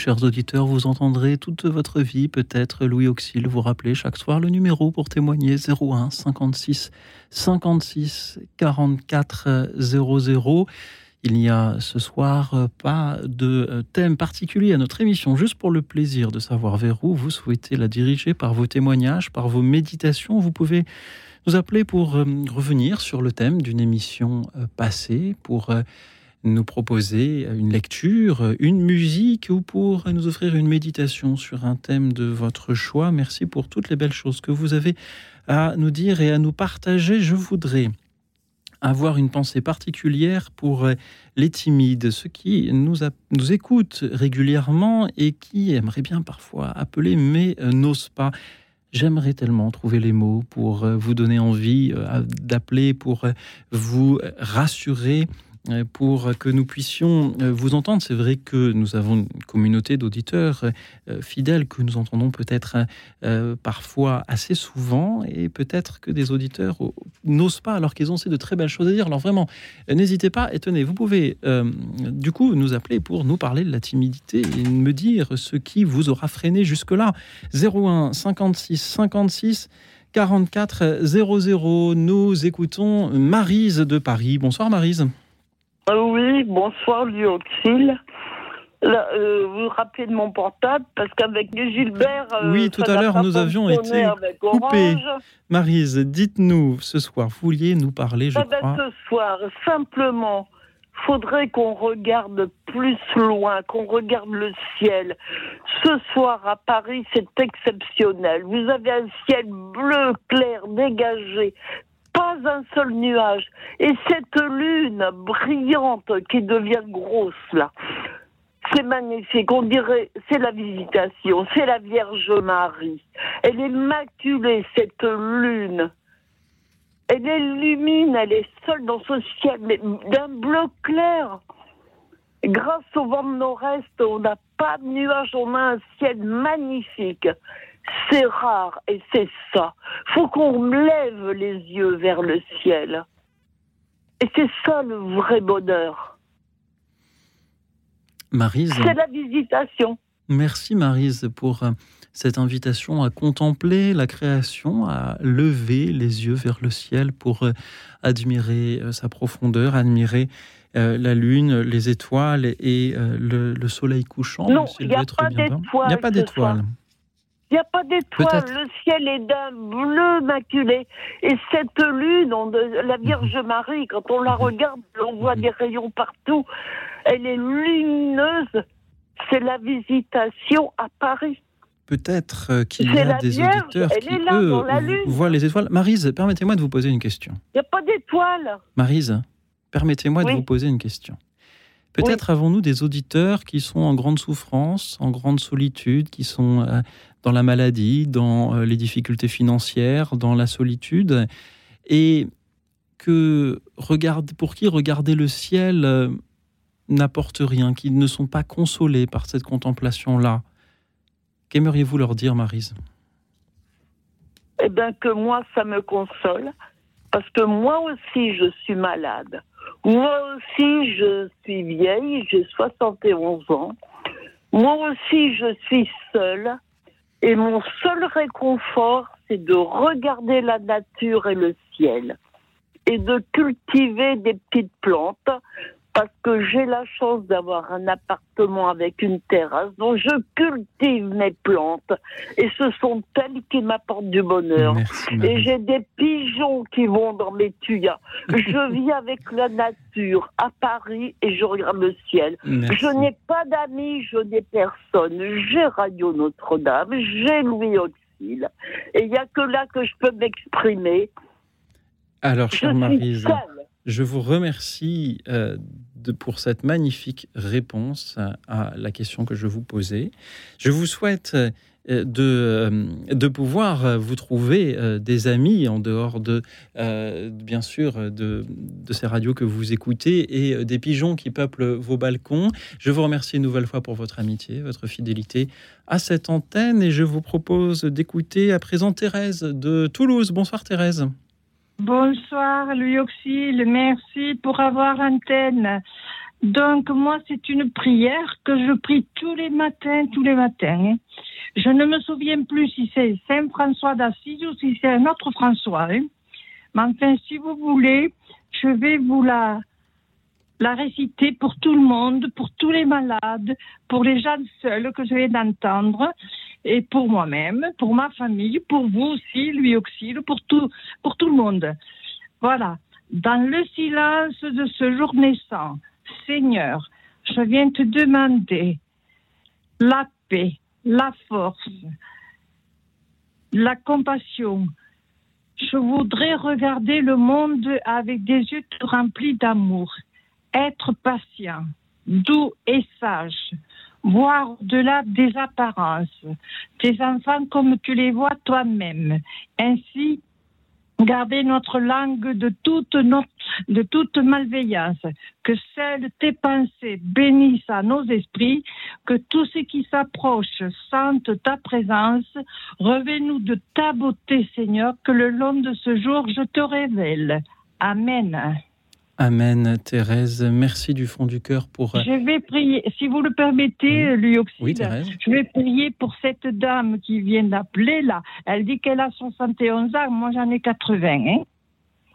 chers auditeurs, vous entendrez toute votre vie peut-être Louis Auxil vous rappeler chaque soir le numéro pour témoigner 01 56 56 44 00. Il n'y a ce soir euh, pas de euh, thème particulier à notre émission, juste pour le plaisir de savoir vers où vous souhaitez la diriger par vos témoignages, par vos méditations. Vous pouvez nous appeler pour euh, revenir sur le thème d'une émission passée, pour nous proposer une lecture, une musique ou pour nous offrir une méditation sur un thème de votre choix. Merci pour toutes les belles choses que vous avez à nous dire et à nous partager. Je voudrais avoir une pensée particulière pour les timides, ceux qui nous, nous écoutent régulièrement et qui aimeraient bien parfois appeler mais euh, n'osent pas. J'aimerais tellement trouver les mots pour euh, vous donner envie euh, d'appeler, pour vous rassurer, pour que nous puissions euh, vous entendre. C'est vrai que nous avons une communauté d'auditeurs euh, fidèles que nous entendons peut-être euh, parfois assez souvent et peut-être que des auditeurs euh, n'osent pas alors qu'ils ont de très belles choses à dire. Alors vraiment, euh, n'hésitez pas et tenez, vous pouvez euh, du coup nous appeler pour nous parler de la timidité et me dire ce qui vous aura freiné jusque-là. 01 56 56 44 00. Nous écoutons Marise de Paris. Bonsoir Marise. Ah oui, bonsoir Lyoxil. Là, euh, vous vous rappelez de mon portable parce qu'avec Gilbert. euh, Oui, tout à l'heure, nous avions été coupés. Marise, dites-nous ce soir, vous vouliez nous parler, je Ah ben, crois. ce soir, simplement, faudrait qu'on regarde plus loin, qu'on regarde le ciel. Ce soir à Paris, c'est exceptionnel. Vous avez un ciel bleu clair, dégagé. Pas un seul nuage. Et cette lune brillante qui devient grosse là. C'est magnifique. On dirait, c'est la visitation, c'est la Vierge Marie. Elle est maculée, cette lune. Elle illumine, elle est seule dans ce ciel, mais d'un bleu clair. Grâce au vent de nord-est, on n'a pas de nuages, on a un ciel magnifique. C'est rare et c'est ça. Faut qu'on lève les yeux vers le ciel. Et c'est ça le vrai bonheur. Marise. C'est la visitation. Merci Marise pour euh, cette invitation à contempler la création, à lever les yeux vers le ciel pour euh, admirer euh, sa profondeur, admirer euh, la lune, les étoiles et euh, le, le soleil couchant. Non, il y a pas d'étoiles Il n'y a pas d'étoiles. Il n'y a pas d'étoiles, Peut-être. le ciel est d'un bleu maculé. Et cette lune, on- la Vierge Mhm. Marie, quand on la regarde, on voit des rayons partout. Elle est lumineuse. C'est la visitation à Paris. Peut-être euh, qu'il y a des Vierge, auditeurs qui, eux, voient les étoiles. Marise, permettez-moi de vous poser une question. Il n'y a pas d'étoiles. Marise, permettez-moi de vous poser une question. Peut-être avons-nous des auditeurs qui sont en grande souffrance, en grande solitude, qui sont euh, dans la maladie, dans euh, les difficultés financières, dans la solitude, et que regarde, pour qui regarder le ciel euh, n'apporte rien, qui ne sont pas consolés par cette contemplation-là. Qu'aimeriez-vous leur dire, Marise? Eh bien, que moi, ça me console. Parce que moi aussi, je suis malade. Moi aussi, je suis vieille, j'ai 71 ans. Moi aussi, je suis seule. Et mon seul réconfort, c'est de regarder la nature et le ciel. Et de cultiver des petites plantes. Parce que j'ai la chance d'avoir un appartement avec une terrasse dont je cultive mes plantes. Et ce sont elles qui m'apportent du bonheur. Merci, Et j'ai des pigeons qui vont dans mes tuyas. Je (laughs) vis avec la nature à Paris et je regarde le ciel. Merci. Je n'ai pas d'amis, je n'ai personne. J'ai Radio Notre-Dame, j'ai Louis Auxil. Et il n'y a que là que je peux m'exprimer. Alors, chère Marise, seule. Je vous remercie euh, pour cette magnifique réponse à la question que je vous posais. Je vous souhaite euh, de, euh, de pouvoir vous trouver des amis en dehors de, bien sûr, de, ces radios que vous écoutez et des pigeons qui peuplent vos balcons. Je vous remercie une nouvelle fois pour votre amitié, votre fidélité à cette antenne et je vous propose d'écouter à présent Thérèse de Toulouse. Bonsoir Thérèse. Bonsoir Louis Auxil, merci pour avoir antenne. Donc moi, c'est une prière que je prie tous les matins, tous les matins. Hein. Je ne me souviens plus si c'est Saint François d'Assise ou si c'est un autre François. Hein. Mais enfin, si vous voulez, je vais vous la, la réciter pour tout le monde, pour tous les malades, pour les gens seuls que je viens d'entendre, et pour moi-même, pour ma famille, pour vous aussi, lui aussi, pour tout, pour tout le monde. Voilà. Dans le silence de ce jour naissant, Seigneur, je viens te demander la paix, la force, la compassion. Je voudrais regarder le monde avec des yeux remplis d'amour, être patient, doux et sage, voir au-delà des apparences, tes enfants comme tu les vois toi-même. Ainsi, garder notre langue de toute, de toute malveillance, que seules tes pensées bénissent à nos esprits, que tout ce qui s'approche sente ta présence, reviens-nous de ta beauté, Seigneur, que le long de ce jour je te révèle. Amen. Amen, Thérèse. Merci du fond du cœur pour. Euh, je vais prier, si vous le permettez, lui aussi. Je vais prier pour cette dame qui vient d'appeler là. Elle dit qu'elle a 71 ans, moi j'en ai 80. Hein.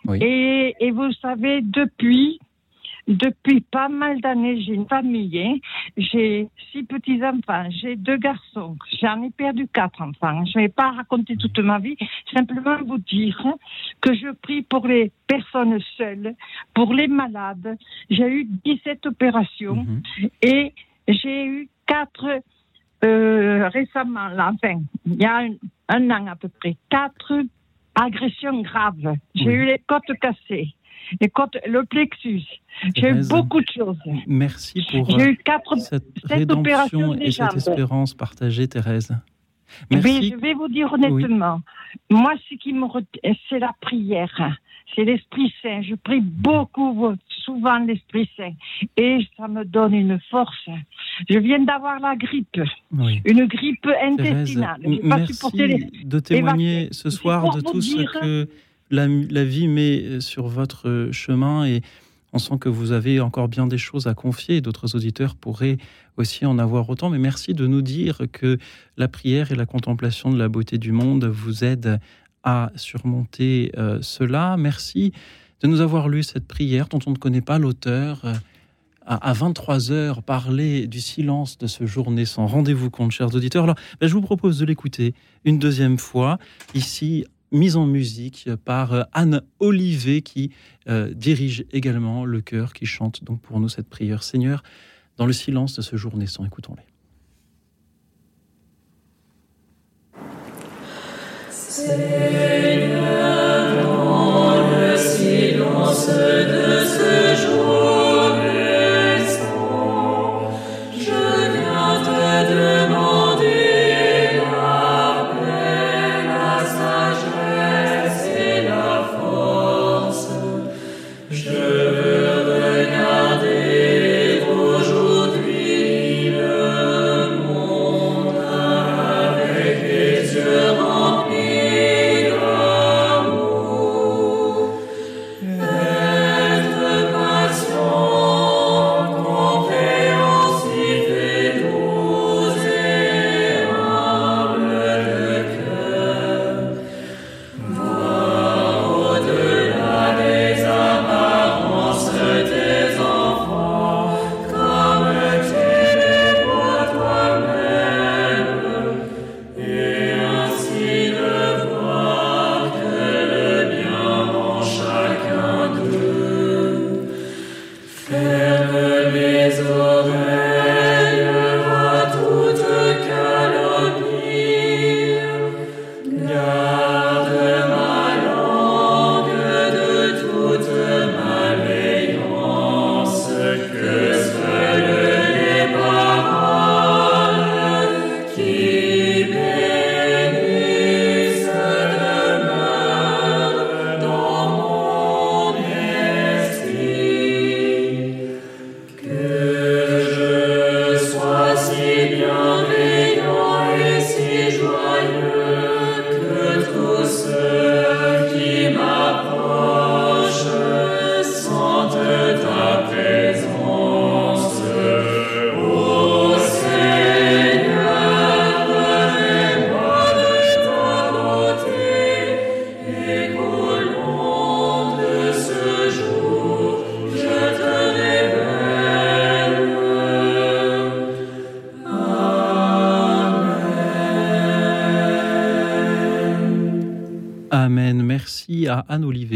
Oui. Et, et vous savez, depuis depuis pas mal d'années, j'ai une famille. Hein. J'ai six petits-enfants, j'ai deux garçons. J'en ai perdu quatre enfants. Je ne vais pas raconter toute ma vie, simplement vous dire que je prie pour les personnes seules, pour les malades. J'ai eu 17 opérations mhm. et j'ai eu quatre euh, récemment, là, enfin, il y a un, an à peu près, quatre agressions graves. J'ai eu les côtes cassées et le plexus. J'ai eu beaucoup de choses. Merci pour eu quatre, cette rédemption et cette espérance partagée, Thérèse. Merci. je vais vous dire honnêtement, moi, ce qui me c'est la prière. C'est l'Esprit Saint. Je prie beaucoup, souvent l'Esprit Saint. Et ça me donne une force. Je viens d'avoir la grippe. Une grippe intestinale. merci de témoigner ce soir de tout ce que la, vie met euh, sur votre euh, chemin et on sent que vous avez encore bien des choses à confier. D'autres auditeurs pourraient aussi en avoir autant. Mais merci de nous dire que la prière et la contemplation de la beauté du monde vous aident à surmonter euh, cela. Merci de nous avoir lu cette prière dont on ne connaît pas l'auteur. à 23 heures, parler du silence de ce jour naissant. Rendez-vous compte, chers auditeurs. Alors, ben, je vous propose de l'écouter une deuxième fois, ici mise en musique par euh, Anne Olivet qui euh, dirige également le chœur qui chante donc pour nous cette prière. Seigneur, dans le silence de ce jour naissant, écoutons-les. Seigneur, dans le silence de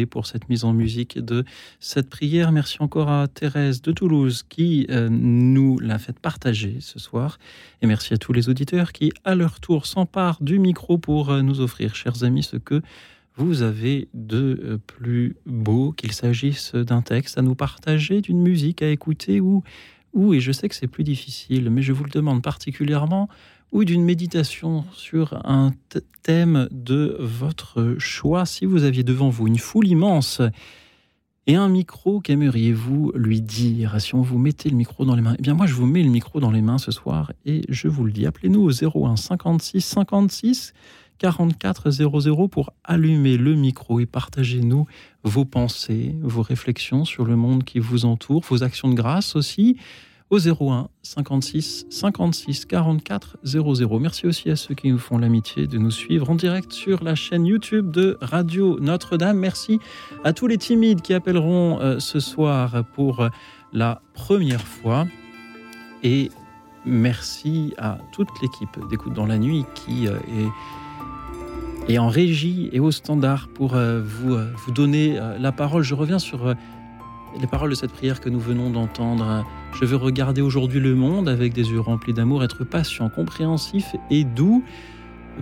pour cette mise en musique de cette prière. Merci encore à Thérèse de Toulouse qui euh, nous l'a fait partager ce soir. Et merci à tous les auditeurs qui, à leur tour, s'emparent du micro pour euh, nous offrir, chers amis, ce que vous avez de euh, plus beau, qu'il s'agisse d'un texte à nous partager, d'une musique à écouter ou, ou, et je sais que c'est plus difficile, mais je vous le demande particulièrement, ou d'une méditation sur un thème de votre choix. Si vous aviez devant vous une foule immense et un micro, qu'aimeriez-vous lui dire? Si on vous mettait le micro dans les mains, eh bien moi je vous mets le micro dans les mains ce soir et je vous le dis. Appelez-nous au 01 56 56 44 00 pour allumer le micro et partagez-nous vos pensées, vos réflexions sur le monde qui vous entoure, vos actions de grâce aussi au 01 56 56 44 00. Merci aussi à ceux qui nous font l'amitié de nous suivre en direct sur la chaîne YouTube de Radio Notre-Dame. Merci à tous les timides qui appelleront euh, ce soir pour la première fois. Et merci à toute l'équipe d'Écoute dans la nuit qui euh, est, en régie et au standard pour euh, vous, vous donner la parole. Je reviens sur les paroles de cette prière que nous venons d'entendre. Je veux regarder aujourd'hui le monde avec des yeux remplis d'amour, être patient, compréhensif et doux,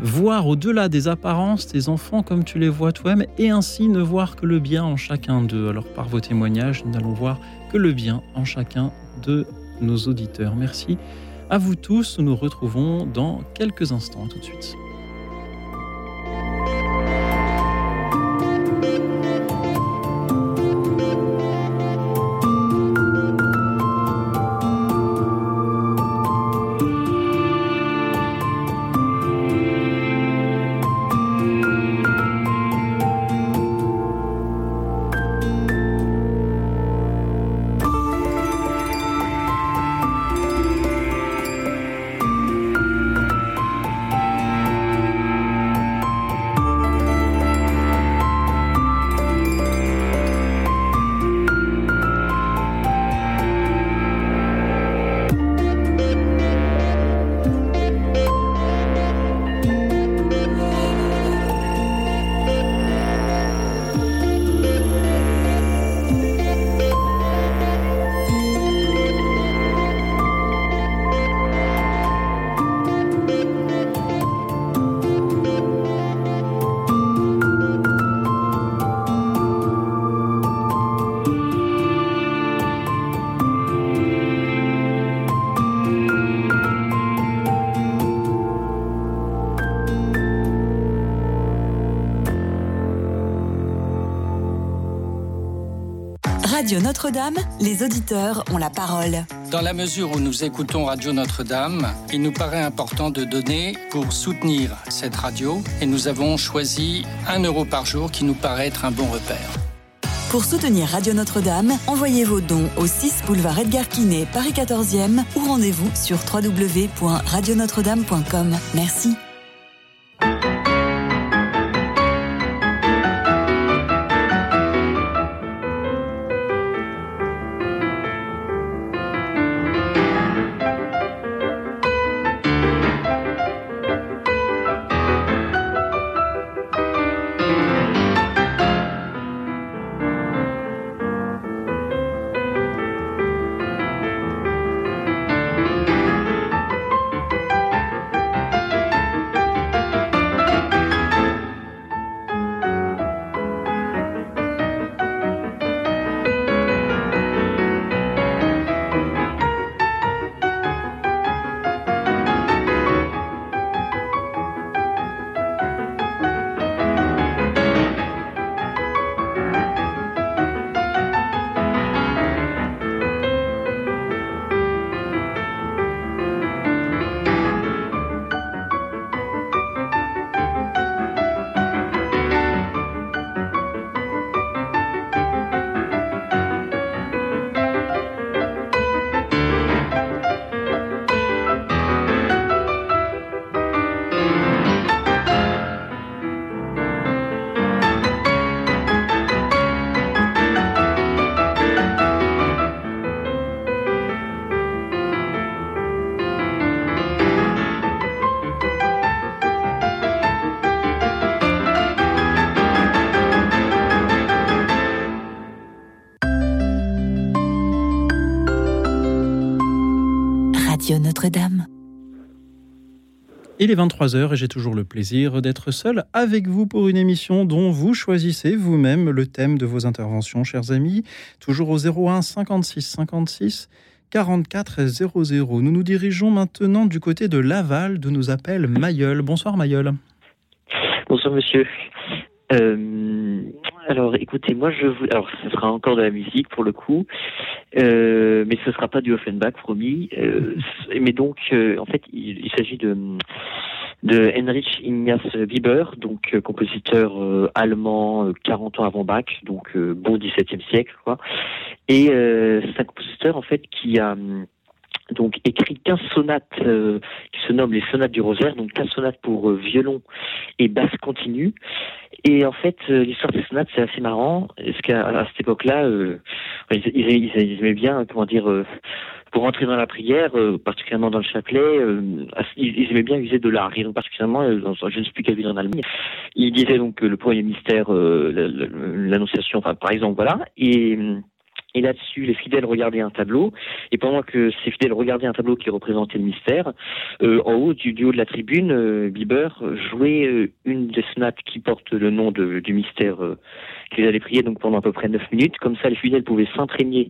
voir au-delà des apparences tes enfants comme tu les vois toi-même et ainsi ne voir que le bien en chacun d'eux. Alors par vos témoignages, nous n'allons voir que le bien en chacun de nos auditeurs. Merci à vous tous. Nous nous retrouvons dans quelques instants. tout de suite. Radio Notre-Dame, les auditeurs ont la parole. Dans la mesure où nous écoutons Radio Notre-Dame, il nous paraît important de donner pour soutenir cette radio et nous avons choisi un euro par jour qui nous paraît être un bon repère. Pour soutenir Radio Notre-Dame, envoyez vos dons au 6 boulevard Edgar Quinet, Paris 14e ou rendez-vous sur www.radionotre-dame.com. Merci. Il est 23h et j'ai toujours le plaisir d'être seul avec vous pour une émission dont vous choisissez vous-même le thème de vos interventions, chers amis. Toujours au 01 56 56 44 00. Nous nous dirigeons maintenant du côté de Laval, d'où nous appelle Mayol. Bonsoir Mayol. Bonsoir monsieur. Euh, alors, écoutez, moi, je vous... alors, ce sera encore de la musique pour le coup, euh, mais ce sera pas du Offenbach, promis. Euh, mais donc, en fait, il, s'agit de de Heinrich Ignaz Bieber, donc compositeur allemand 40 ans avant Bach, donc bon 17e siècle, quoi. Et c'est un compositeur en fait qui a donc écrit 15 sonates euh, qui se nomment les sonates du rosaire, donc 15 sonates pour euh, violon et basse continue. Et en fait, euh, l'histoire des sonates, c'est assez marrant, parce qu'à cette époque-là, ils, ils, aimaient bien, comment dire, pour entrer dans la prière, particulièrement dans le chapelet, ils, aimaient bien user de l'art. Et donc particulièrement, je ne sais plus quelle ville en Allemagne, ils disaient donc le premier mystère, l'annonciation, enfin par exemple, voilà. Et et là-dessus, les fidèles regardaient un tableau. Et pendant que ces fidèles regardaient un tableau qui représentait le mystère, euh, en haut du, haut de la tribune, euh, Bieber jouait euh, une des sonates qui porte le nom de, du mystère qu'ils allaient prier donc pendant à peu près neuf minutes. Comme ça, les fidèles pouvaient s'imprégner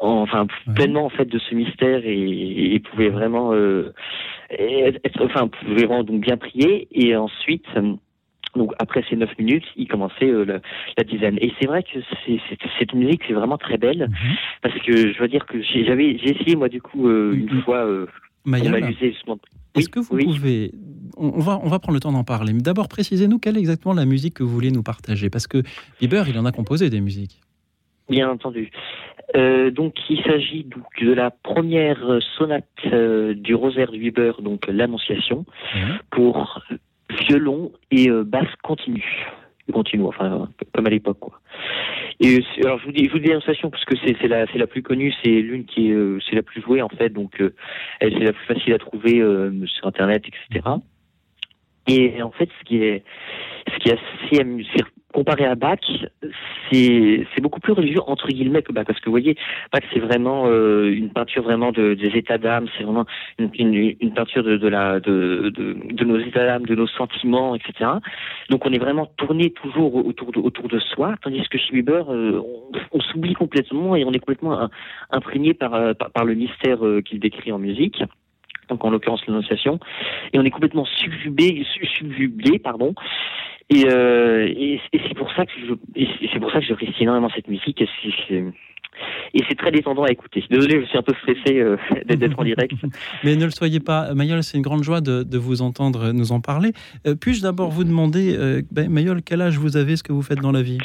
enfin pleinement en fait de ce mystère et, et pouvaient vraiment être, enfin pouvaient vraiment donc bien prier. Et ensuite donc après ces 9 minutes, il commençait euh, la, dizaine. Et c'est vrai que c'est, cette musique, c'est vraiment très belle, mhm. parce que je veux dire que j'ai, j'avais, j'ai essayé moi du coup euh, une fois euh, Est-ce que vous pouvez, on va, on va prendre le temps d'en parler, mais d'abord précisez-nous quelle est exactement la musique que vous voulez nous partager, parce que Bieber, il en a composé des musiques. Bien entendu. donc, il s'agit donc de la première sonate du rosaire du Bieber, donc l'Annonciation, pour violon et euh, basse continue. Continue, enfin, comme à l'époque, quoi. Et alors, je vous dis, je vous dis l'annonciation parce que c'est la, c'est la plus connue, c'est l'une qui est, euh, c'est la plus jouée en fait, donc euh, elle c'est la plus facile à trouver sur internet, etc. Et en fait, ce qui est, ce qui est assez amusant, comparé à Bach, c'est beaucoup plus religieux entre guillemets que Bach, parce que vous voyez, Bach c'est vraiment euh, une peinture vraiment de, des états d'âme, c'est vraiment une, une, une, peinture de, de la de, de, de nos états d'âme, de nos sentiments, etc. Donc on est vraiment tourné toujours autour de, autour de soi, tandis que chez Weber, euh, on, on s'oublie complètement et on est complètement imprégné par, euh, par, par le mystère qu'il décrit en musique donc en l'occurrence l'annonciation, et on est complètement subjugué, subjugué pardon, euh, et, et, c'est pour ça que je, c'est pour ça que j'apprécie énormément cette musique. Et c'est, très détendant à écouter. Désolé, je suis un peu stressé euh, (laughs) d'être en direct. (laughs) Mais ne le soyez pas, Mayol, c'est une grande joie de, vous entendre nous en parler. Euh, puis-je d'abord vous demander, ben, Mayol, quel âge vous avez, ce que vous faites dans la vie?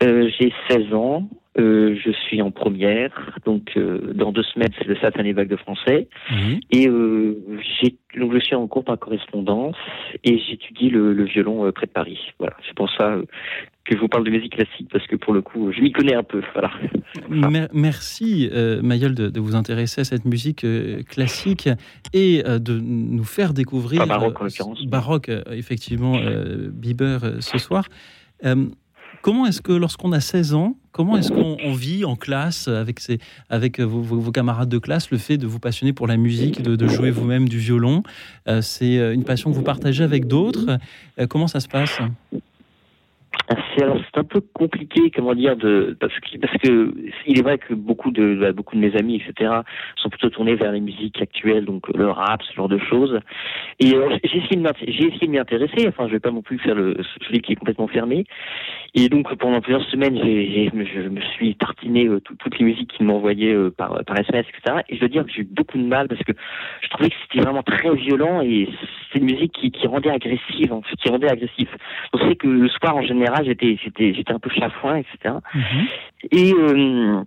J'ai 16 ans. Euh, je suis en première, donc euh, dans deux semaines c'est le satané bac de français, mhm. et euh, donc je suis en cours par correspondance et j'étudie le, violon près de Paris. Voilà, c'est pour ça que je vous parle de musique classique parce que pour le coup je m'y connais un peu. Voilà. Merci Mayol de, de, vous intéresser à cette musique classique et de nous faire découvrir baroque en l'occurrence. Baroque effectivement Bieber ce soir. Comment est-ce que lorsqu'on a 16 ans, comment est-ce qu'on vit en classe avec, ses, avec vos, camarades de classe le fait de vous passionner pour la musique, de, jouer vous-même du violon euh, C'est euh, une passion que vous partagez avec d'autres. Euh, comment ça se passe? C'est un peu compliqué comment dire parce que parce que il est vrai que beaucoup de bah, beaucoup de mes amis etc sont plutôt tournés vers les musiques actuelles donc le rap ce genre de choses. Et j'ai essayé de j'ai essayé de m'y intéresser enfin je vais pas non plus faire le celui qui est complètement fermé. Et donc pendant plusieurs semaines j'ai je me suis tartiné euh, toutes les musiques qu'ils m'envoyaient euh, par par SMS etc et je dois dire que j'ai eu beaucoup de mal parce que je trouvais que c'était vraiment très violent et c'est une musique qui, rendait agressive qui rendait agressif. On sait que le soir en général j'étais j'étais j'étais un peu chafouin, etc. Et mhm. euh,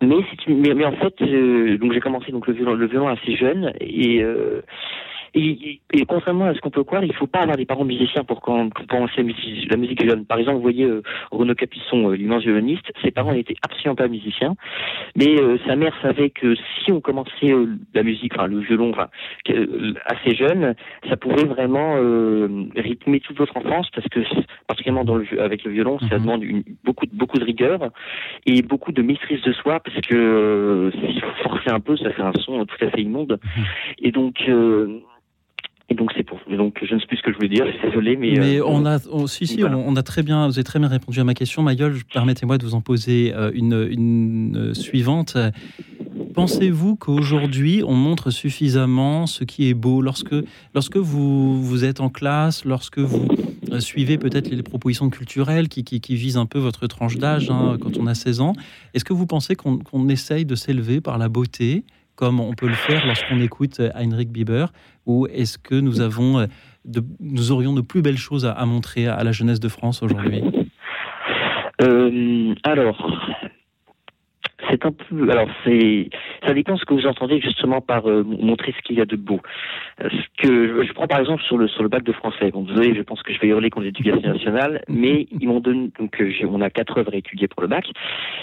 mais, mais, mais en fait, euh, donc j'ai commencé donc le violon, le violon assez jeune et euh, Et, et, contrairement à ce qu'on peut croire, il faut pas avoir des parents musiciens pour, commencer la musique, la musique jeune. Par exemple, vous voyez euh, Renaud Capisson, euh, l'immense violoniste, ses parents n'étaient absolument pas musiciens, mais euh, sa mère savait que si on commençait la musique, enfin le violon, enfin, assez jeune, ça pouvait vraiment rythmer toute votre enfance, parce que particulièrement dans le, avec le violon, ça mhm. demande une, beaucoup, beaucoup de rigueur et beaucoup de maîtrise de soi, parce que s'il faut forcer un peu, ça fait un son tout à fait immonde. Mhm. Et donc et donc c'est pour donc je ne sais plus ce que je voulais dire, je suis désolé, mais mais euh, on a oh, si si on, a très bien vous avez très bien répondu à ma question, Mayol. Permettez-moi de vous en poser euh, une, une euh, suivante. Pensez-vous qu'aujourd'hui on montre suffisamment ce qui est beau? Lorsque lorsque vous vous êtes en classe, lorsque vous suivez peut-être les propositions culturelles qui, qui, qui, visent un peu votre tranche d'âge hein, quand on a 16 ans. Est-ce que vous pensez qu'on essaye de s'élever par la beauté comme on peut le faire lorsqu'on écoute Heinrich Bieber? Ou est-ce que nous, avons euh, de, nous aurions de plus belles choses à, montrer à la jeunesse de France aujourd'hui? Euh, Alors, c'est un peu, alors c'est, ça dépend ce que vous entendez justement par euh, montrer ce qu'il y a de beau. Euh, ce que je, prends par exemple sur le sur le bac de français. Bon, désolé, je pense que je vais hurler contre l'éducation nationale, mais ils m'ont donné donc euh, on a quatre œuvres à étudier pour le bac,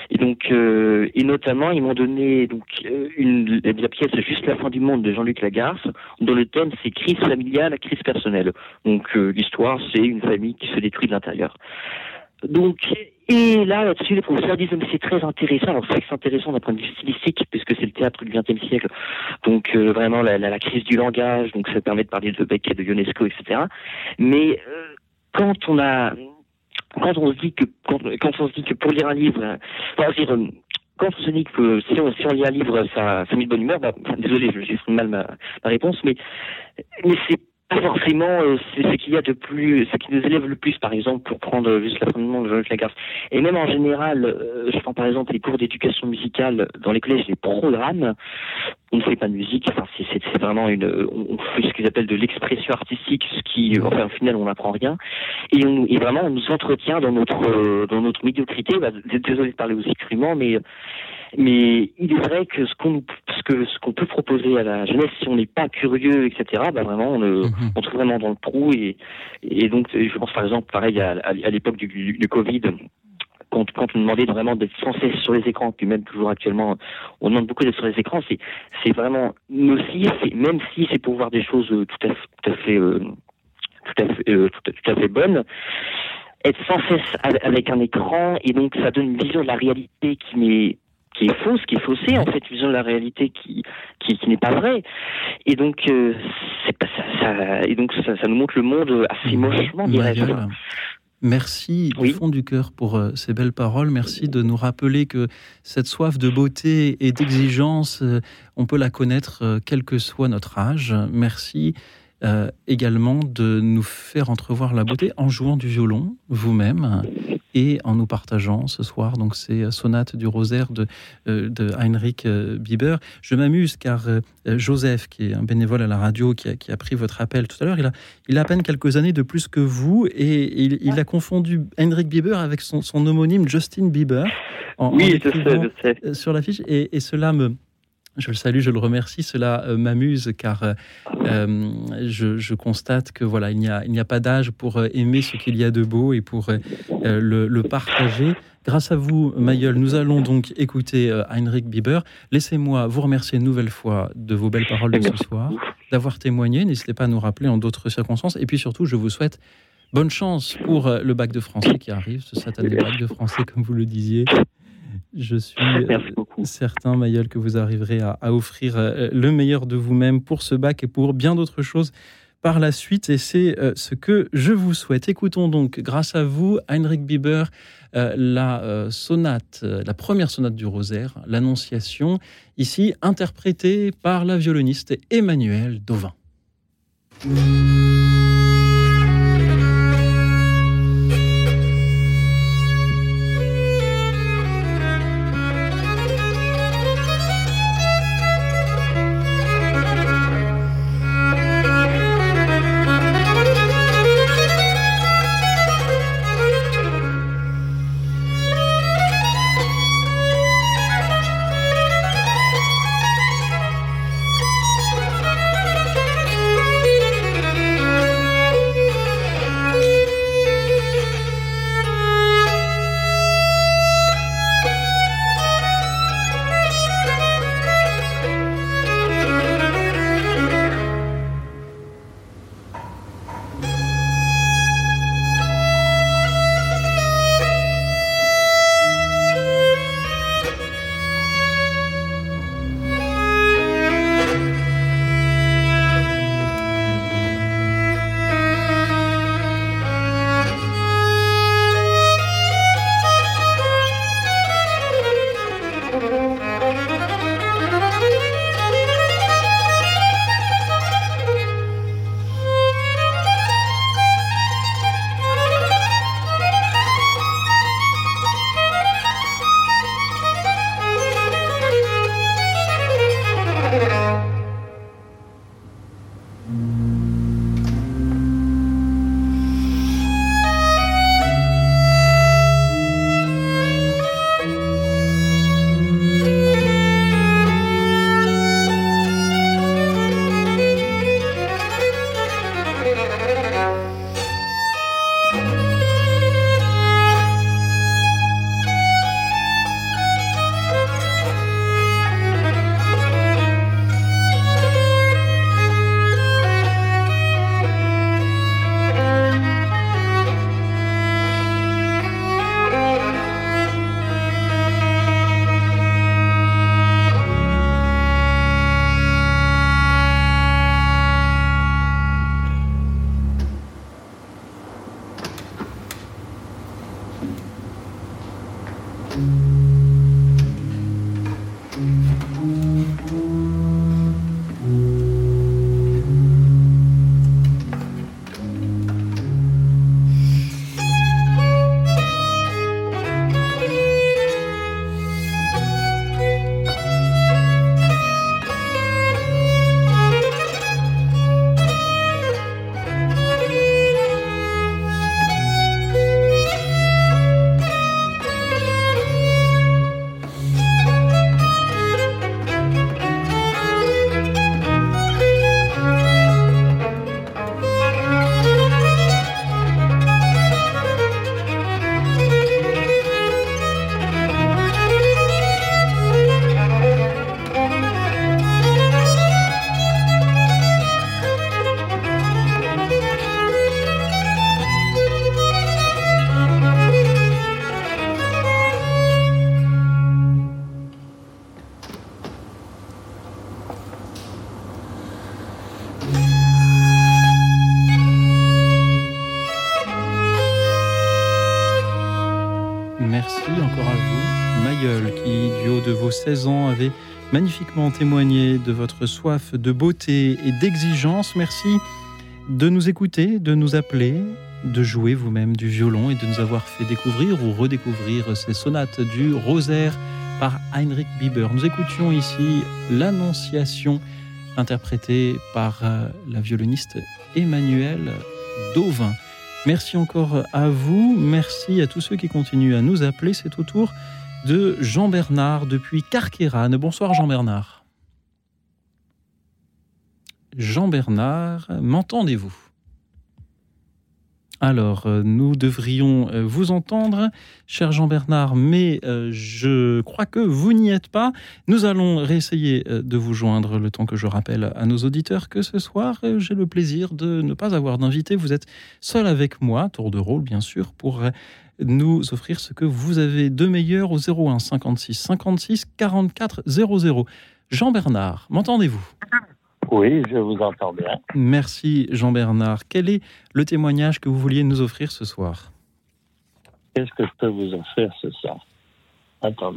et donc et notamment ils m'ont donné donc une la pièce Juste la fin du monde de Jean-Luc Lagarce, dont le thème c'est crise familiale, crise personnelle. Donc l'histoire c'est une famille qui se détruit de l'intérieur. Donc, et là, là-dessus, les professeurs disent, mais c'est très intéressant. Alors, c'est intéressant d'un point de vue stylistique, puisque c'est le théâtre du XXe siècle. Donc, euh, vraiment, la, la, la, crise du langage, donc ça permet de parler de Beck de Ionesco, etc. Mais euh, quand on a, quand on se dit que, quand, quand, on se dit que pour lire un livre, euh, enfin, dire, quand on se dit que si on, si on lit un livre, ça, ça met de bonne humeur, bah, désolé, je j'ai mal ma, ma réponse, mais, mais c'est pas forcément euh, c'est ce qu'il y a de plus, ce qui nous élève le plus, par exemple, pour prendre juste la fin du monde de Jean-Luc Lagarce. Et même en général, euh, je prends par exemple les cours d'éducation musicale dans les collèges, les programmes, on ne fait pas de musique, enfin, c'est vraiment une, on fait ce qu'ils appellent de l'expression artistique, ce qui, enfin, au final, on n'apprend rien. Et, on, et vraiment, on nous entretient dans notre, euh, dans notre médiocrité. Bah, désolé de parler aussi crûment, mais mais il est vrai que ce qu'on ce que ce qu'on peut proposer à la jeunesse, si on n'est pas curieux, etc., bah vraiment on, mhm. on trouve vraiment dans le trou et et donc je pense par exemple pareil à, à, l'époque du, du, Covid. Quand, quand on demandait vraiment d'être sans cesse sur les écrans, puis même toujours actuellement, on demande beaucoup d'être sur les écrans, c'est c'est vraiment nocif, même si c'est pour voir des choses tout à, tout à fait euh, tout à fait, euh, tout, tout à fait bonnes être sans cesse avec un écran et donc ça donne une vision de la réalité qui n'est qui est fausse, qui est faussée, en fait, vision de la réalité qui, qui, qui n'est pas vraie. Et donc, euh, c'est pas ça, ça, et donc ça, ça, nous montre le monde assez mochement, dirais-je. Merci du fond du cœur pour euh, ces belles paroles. Merci de nous rappeler que cette soif de beauté et d'exigence, euh, on peut la connaître quel que soit notre âge. Merci également de nous faire entrevoir la beauté en jouant du violon vous-même et en nous partageant ce soir donc ces euh, sonates du rosaire de, euh, de Heinrich euh, Bieber. Je m'amuse car Joseph, qui est un bénévole à la radio, qui a, qui a pris votre appel tout à l'heure, il a, il a à peine quelques années de plus que vous et il, il a confondu Heinrich Bieber avec son, son homonyme Justin Bieber. En, oui, je sais, je sais. Sur l'affiche et, et cela me je le salue, je le remercie. Cela euh, m'amuse car euh, euh, je, constate que voilà, il n'y a, pas d'âge pour aimer ce qu'il y a de beau et pour le, partager. Grâce à vous, Mayol, nous allons donc écouter Heinrich Bieber. Laissez-moi vous remercier une nouvelle fois de vos belles paroles de ce soir, d'avoir témoigné. N'hésitez pas à nous rappeler en d'autres circonstances. Et puis surtout, je vous souhaite bonne chance pour le bac de français qui arrive, ce satané bac de français, comme vous le disiez. Je suis (laughs) euh, certain, Mayol, que vous arriverez à, offrir euh, le meilleur de vous-même pour ce bac et pour bien d'autres choses par la suite. Et c'est euh, ce que je vous souhaite. Écoutons donc, grâce à vous, Heinrich Bieber, la sonate, la première sonate du rosaire, l'Annonciation, ici interprétée par la violoniste Emmanuelle Dauvin. Magnifiquement témoigné de votre soif de beauté et d'exigence. Merci de nous écouter, de nous appeler, de jouer vous-même du violon et de nous avoir fait découvrir ou redécouvrir ces sonates du rosaire par Heinrich Bieber. Nous écoutions ici l'Annonciation interprétée par euh, la violoniste Emmanuelle Dauvin. Merci encore à vous, merci à tous ceux qui continuent à nous appeler. C'est au tour de Jean Bernard depuis Carquérane. Bonsoir Jean Bernard. Jean Bernard, m'entendez-vous? Alors, euh, nous devrions euh, vous entendre, cher Jean-Bernard, mais euh, je crois que vous n'y êtes pas. Nous allons réessayer de vous joindre le temps que je rappelle à nos auditeurs que ce soir, j'ai le plaisir de ne pas avoir d'invité. Vous êtes seul avec moi, tour de rôle bien sûr, pour nous offrir ce que vous avez de meilleur au 01 56 56 44 00. Jean-Bernard, m'entendez-vous? Oui, je vous entends bien. Merci Jean-Bernard. Quel est le témoignage que vous vouliez nous offrir ce soir? Qu'est-ce que je peux vous offrir ce soir? Attends,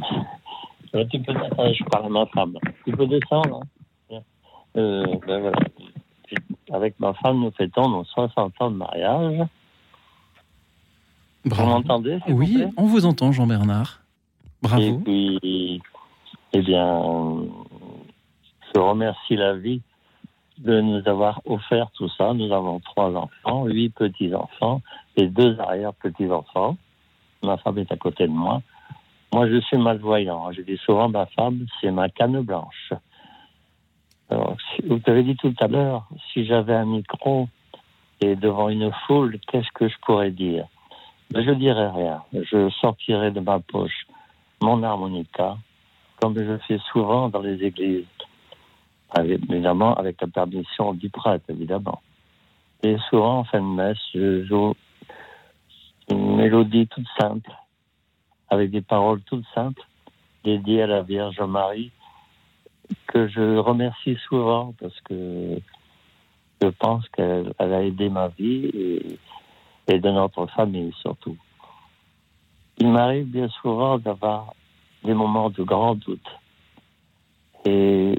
je parle à ma femme. Tu peux descendre hein euh, ben Avec ma femme, nous fêtons nos 60 ans de mariage. Vous m'entendez Oui, on vous entend Jean-Bernard. Bravo. Et puis, eh bien, je remercie la vie de nous avoir offert tout ça. Nous avons trois enfants, huit petits-enfants et deux arrière-petits-enfants. Ma femme est à côté de moi. Moi, je suis malvoyant. Je dis souvent, ma femme, c'est ma canne blanche. Alors, vous avez dit tout à l'heure, si j'avais un micro et devant une foule, qu'est-ce que je pourrais dire? Je dirais rien. Je sortirais de ma poche mon harmonica, comme je fais souvent dans les églises évidemment avec la permission du prêtre, évidemment. Et souvent, en fin de messe, je joue une mélodie toute simple, avec des paroles toutes simples, dédiées à la Vierge Marie, que je remercie souvent parce que je pense qu'elle a aidé ma vie et de notre famille surtout. Il m'arrive bien souvent d'avoir des moments de grand doute. Et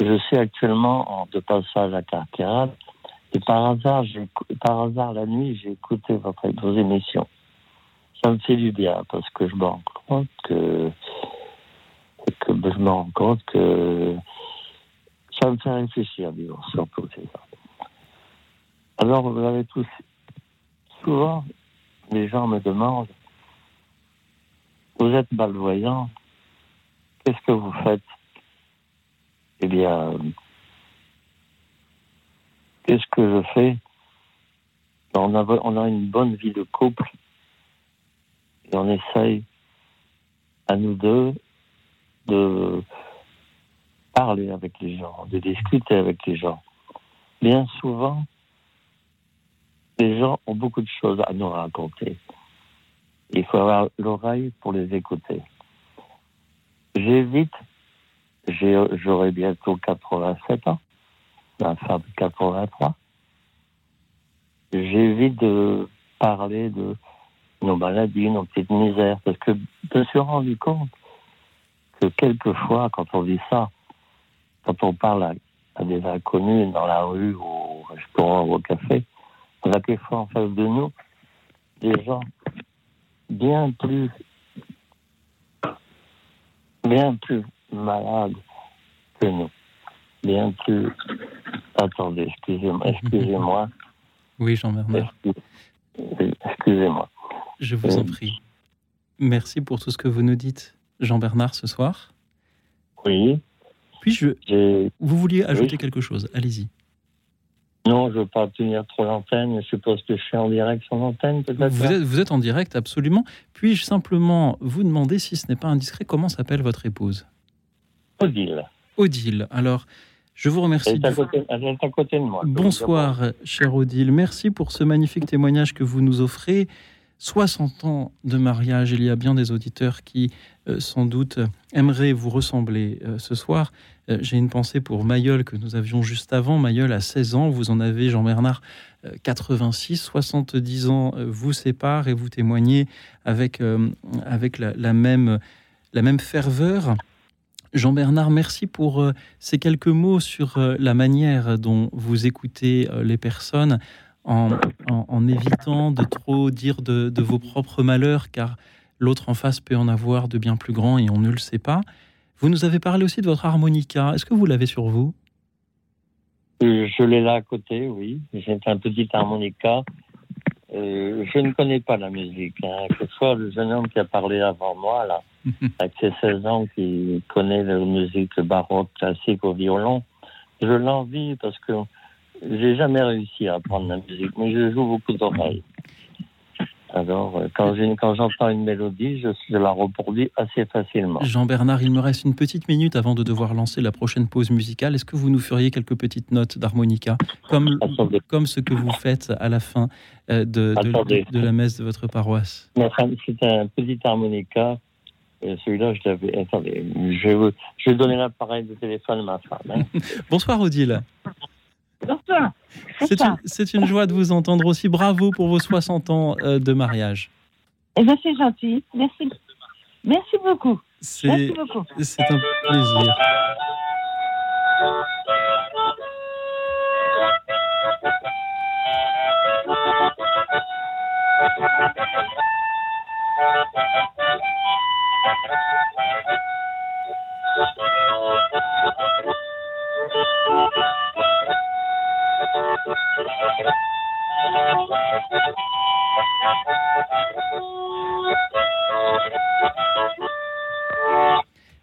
je suis actuellement en de passage à Carqueral et par hasard, par hasard la nuit, j'ai écouté votre, vos émissions. Ça me fait du bien parce que je me rends compte que, que je me rends compte que ça me fait réfléchir, disons, surtout. Alors, vous avez tous, souvent, les gens me demandent, vous êtes malvoyant, qu'est-ce que vous faites? Eh bien, qu'est-ce que je fais? On a, une bonne vie de couple et on essaye à nous deux de parler avec les gens, de discuter avec les gens. Bien souvent, les gens ont beaucoup de choses à nous raconter. Il faut avoir l'oreille pour les écouter. J'évite J'aurai bientôt 87 ans, ma femme 83. J'évite de parler de nos maladies, nos petites misères, parce que je me suis rendu compte que quelquefois, quand on dit ça, quand on parle à, des inconnus dans la rue, au restaurant au café, on a quelquefois en face de nous des gens bien plus bien plus malade que nous. Bien plus. Attendez, excusez-moi. (laughs) Excusez-moi. Oui, Jean-Bernard. Excusez-moi. Je vous en euh, prie. Merci pour tout ce que vous nous dites, Jean-Bernard, ce soir. Oui. Puis je. Vous vouliez ajouter quelque chose? Allez-y. Non, je ne veux pas tenir trop l'antenne. Je suppose que je suis en direct sur l'antenne, peut-être vous êtes, vous êtes en direct, absolument. Puis-je simplement vous demander, si ce n'est pas indiscret, comment s'appelle votre épouse? Odile. Odile. Alors, je vous remercie. Elle est, à côté, de moi. Bonsoir, cher Odile. Merci pour ce magnifique témoignage que vous nous offrez. 60 ans de mariage, il y a bien des auditeurs qui, euh, sans doute, aimeraient vous ressembler euh, ce soir. Euh, j'ai une pensée pour Mayol que nous avions juste avant. Mayol a 16 ans, vous en avez, Jean-Bernard, 86, 70 ans vous séparent et vous témoignez avec, avec la, même la même ferveur. Jean-Bernard, merci pour ces quelques mots sur la manière dont vous écoutez les personnes en, évitant de trop dire de, vos propres malheurs, car l'autre en face peut en avoir de bien plus grands et on ne le sait pas. Vous nous avez parlé aussi de votre harmonica. Est-ce que vous l'avez sur vous? Euh, Je l'ai là à côté, oui. C'est un petit harmonica. Euh, je ne connais pas la musique. Hein. Que ce soit le jeune homme qui a parlé avant moi, là, (laughs) avec ses 16 ans, qui connaît la musique baroque, classique au violon, je l'envie parce que j'ai jamais réussi à apprendre la musique, mais je joue beaucoup d'oreilles. Alors, euh, quand, j'entends une mélodie, je, la reproduis assez facilement. Jean-Bernard, il me reste une petite minute avant de devoir lancer la prochaine pause musicale. Est-ce que vous nous feriez quelques petites notes d'harmonica, comme, comme ce que vous faites à la fin euh, de, de, la messe de votre paroisse? C'est un petit harmonica. Euh, celui-là, je l'avais. Attendez, je vais, je vais donner l'appareil de téléphone à ma femme. Hein. (laughs) Bonsoir, Odile. C'est une, joie de vous entendre aussi. Bravo pour vos 60 ans euh, de mariage. Eh bien, c'est gentil. Merci. Merci beaucoup. Merci beaucoup. C'est un plaisir.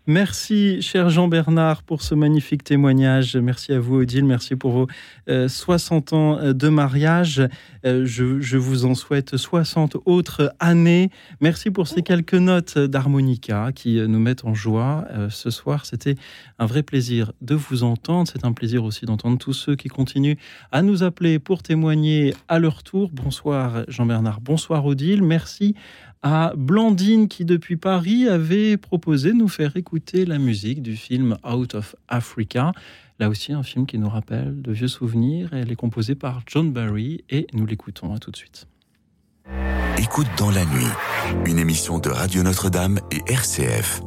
Merci, cher Jean-Bernard, pour ce magnifique témoignage. Merci à vous, Odile. Merci pour vos 60 euh, ans euh, de mariage. Euh, je, vous en souhaite 60 autres années. Merci pour ces quelques notes d'harmonica qui nous mettent en joie ce soir. C'était un vrai plaisir de vous entendre. C'est un plaisir aussi d'entendre tous ceux qui continuent à nous appeler pour témoigner à leur tour. Bonsoir, Jean-Bernard. Bonsoir, Odile. Merci à Blandine qui, depuis Paris, avait proposé de nous faire écouter la musique du film Out of Africa. Là aussi, un film qui nous rappelle de vieux souvenirs. Elle est composée par John Barry et nous l'écoutons. À tout de suite. Écoute dans la nuit, une émission de Radio Notre-Dame et RCF.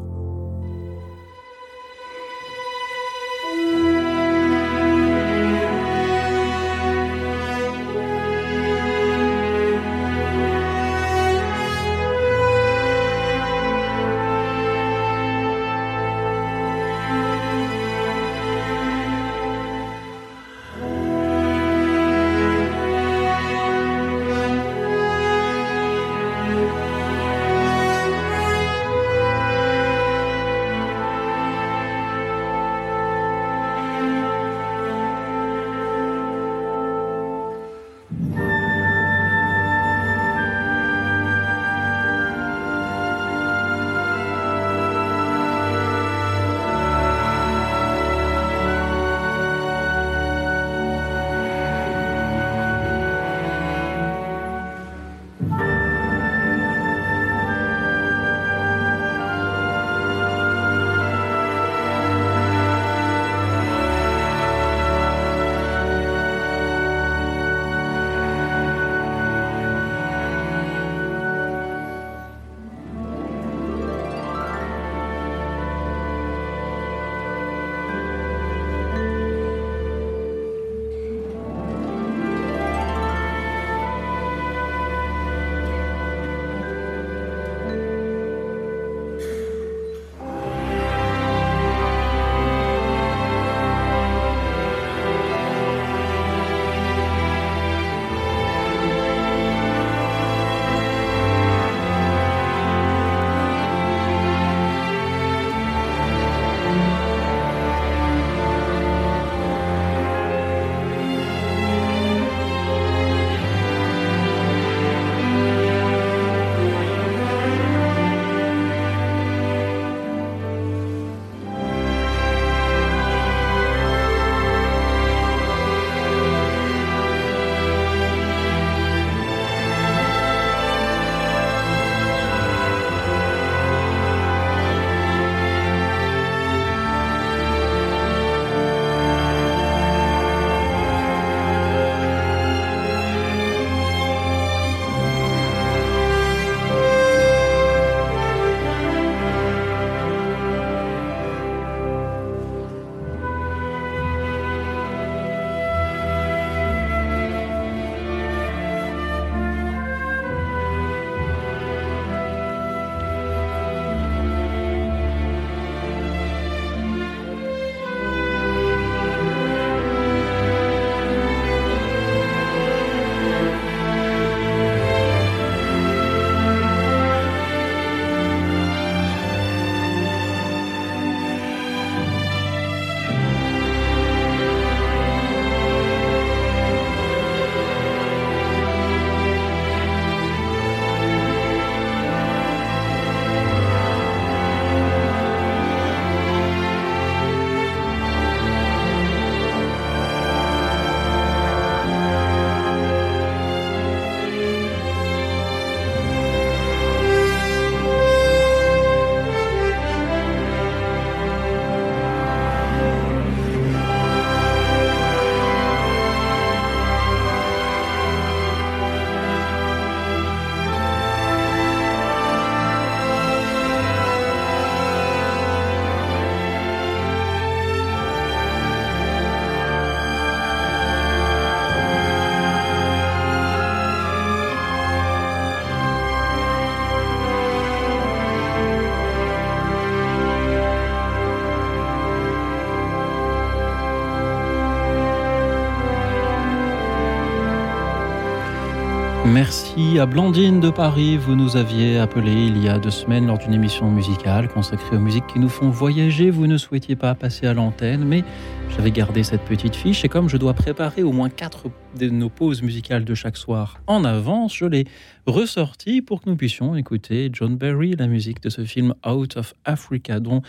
À Blandine de Paris. Vous nous aviez appelé il y a deux semaines lors d'une émission musicale consacrée aux musiques qui nous font voyager. Vous ne souhaitiez pas passer à l'antenne, mais j'avais gardé cette petite fiche et comme je dois préparer au moins quatre de nos pauses musicales de chaque soir en avance, je l'ai ressorti pour que nous puissions écouter John Barry, la musique de ce film Out of Africa, dont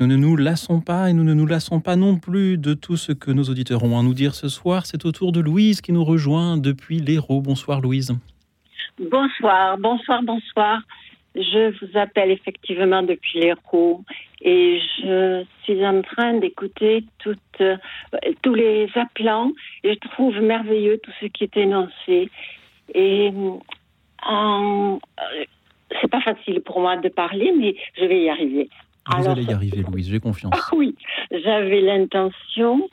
nous ne nous lassons pas et nous ne nous lassons pas non plus de tout ce que nos auditeurs ont à nous dire ce soir. C'est au tour de Louise qui nous rejoint depuis l'Hérault. Bonsoir Louise. Bonsoir, bonsoir, bonsoir. Je vous appelle effectivement depuis l'Hérault et je suis en train d'écouter euh, tous les appelants et je trouve merveilleux tout ce qui est énoncé. Et euh, c'est pas facile pour moi de parler, mais je vais y arriver. Vous allez y arriver, Louise, j'ai confiance. Ah (laughs) oui, j'avais l'intention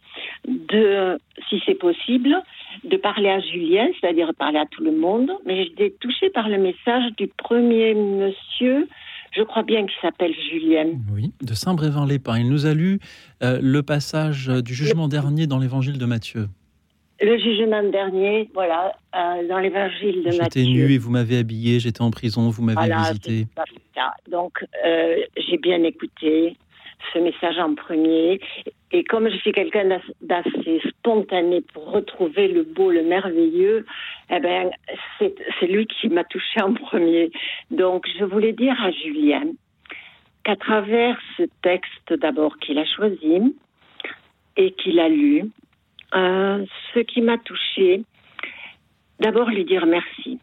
de, si c'est possible, de parler à Julien, c'est-à-dire parler à tout le monde, mais j'étais touchée par le message du premier monsieur, je crois bien qu'il s'appelle Julien. Oui, de Saint-Brévin-les-Pins. Il nous a lu euh, le passage du jugement dernier dans l'évangile de Matthieu. Le jugement dernier, voilà, euh, dans l'évangile de Matthieu. J'étais nu et vous m'avez habillé, j'étais en prison, vous m'avez visité. Donc, euh, j'ai bien écouté ce message en premier. Et comme je suis quelqu'un d'assez spontané pour retrouver le beau, le merveilleux, eh ben, c'est lui qui m'a touché en premier. Donc, je voulais dire à Julien qu'à travers ce texte d'abord qu'il a choisi et qu'il a lu, euh, ce qui m'a touché, d'abord lui dire merci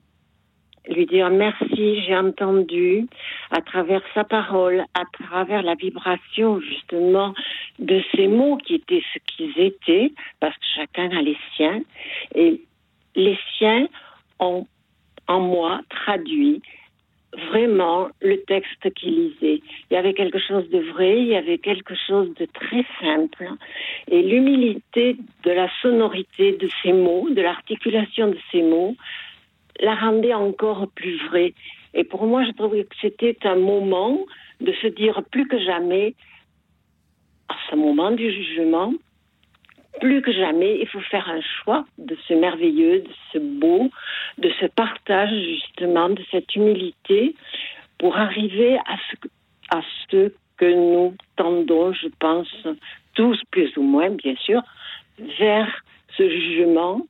lui dire merci, j'ai entendu. À travers sa parole, à travers la vibration justement de ces mots qui étaient ce qu'ils étaient, parce que chacun a les siens, et les siens ont en moi traduit vraiment le texte qu'il lisait. Il y avait quelque chose de vrai, il y avait quelque chose de très simple, et l'humilité de la sonorité de ces mots, de l'articulation de ces mots, la rendait encore plus vraie. Et pour moi, je trouvais que c'était un moment de se dire plus que jamais, à ce moment du jugement, plus que jamais, il faut faire un choix de ce merveilleux, de ce beau, de ce partage justement, de cette humilité pour arriver à ce, à ce que nous tendons, je pense, tous plus ou moins, bien sûr, vers ce jugement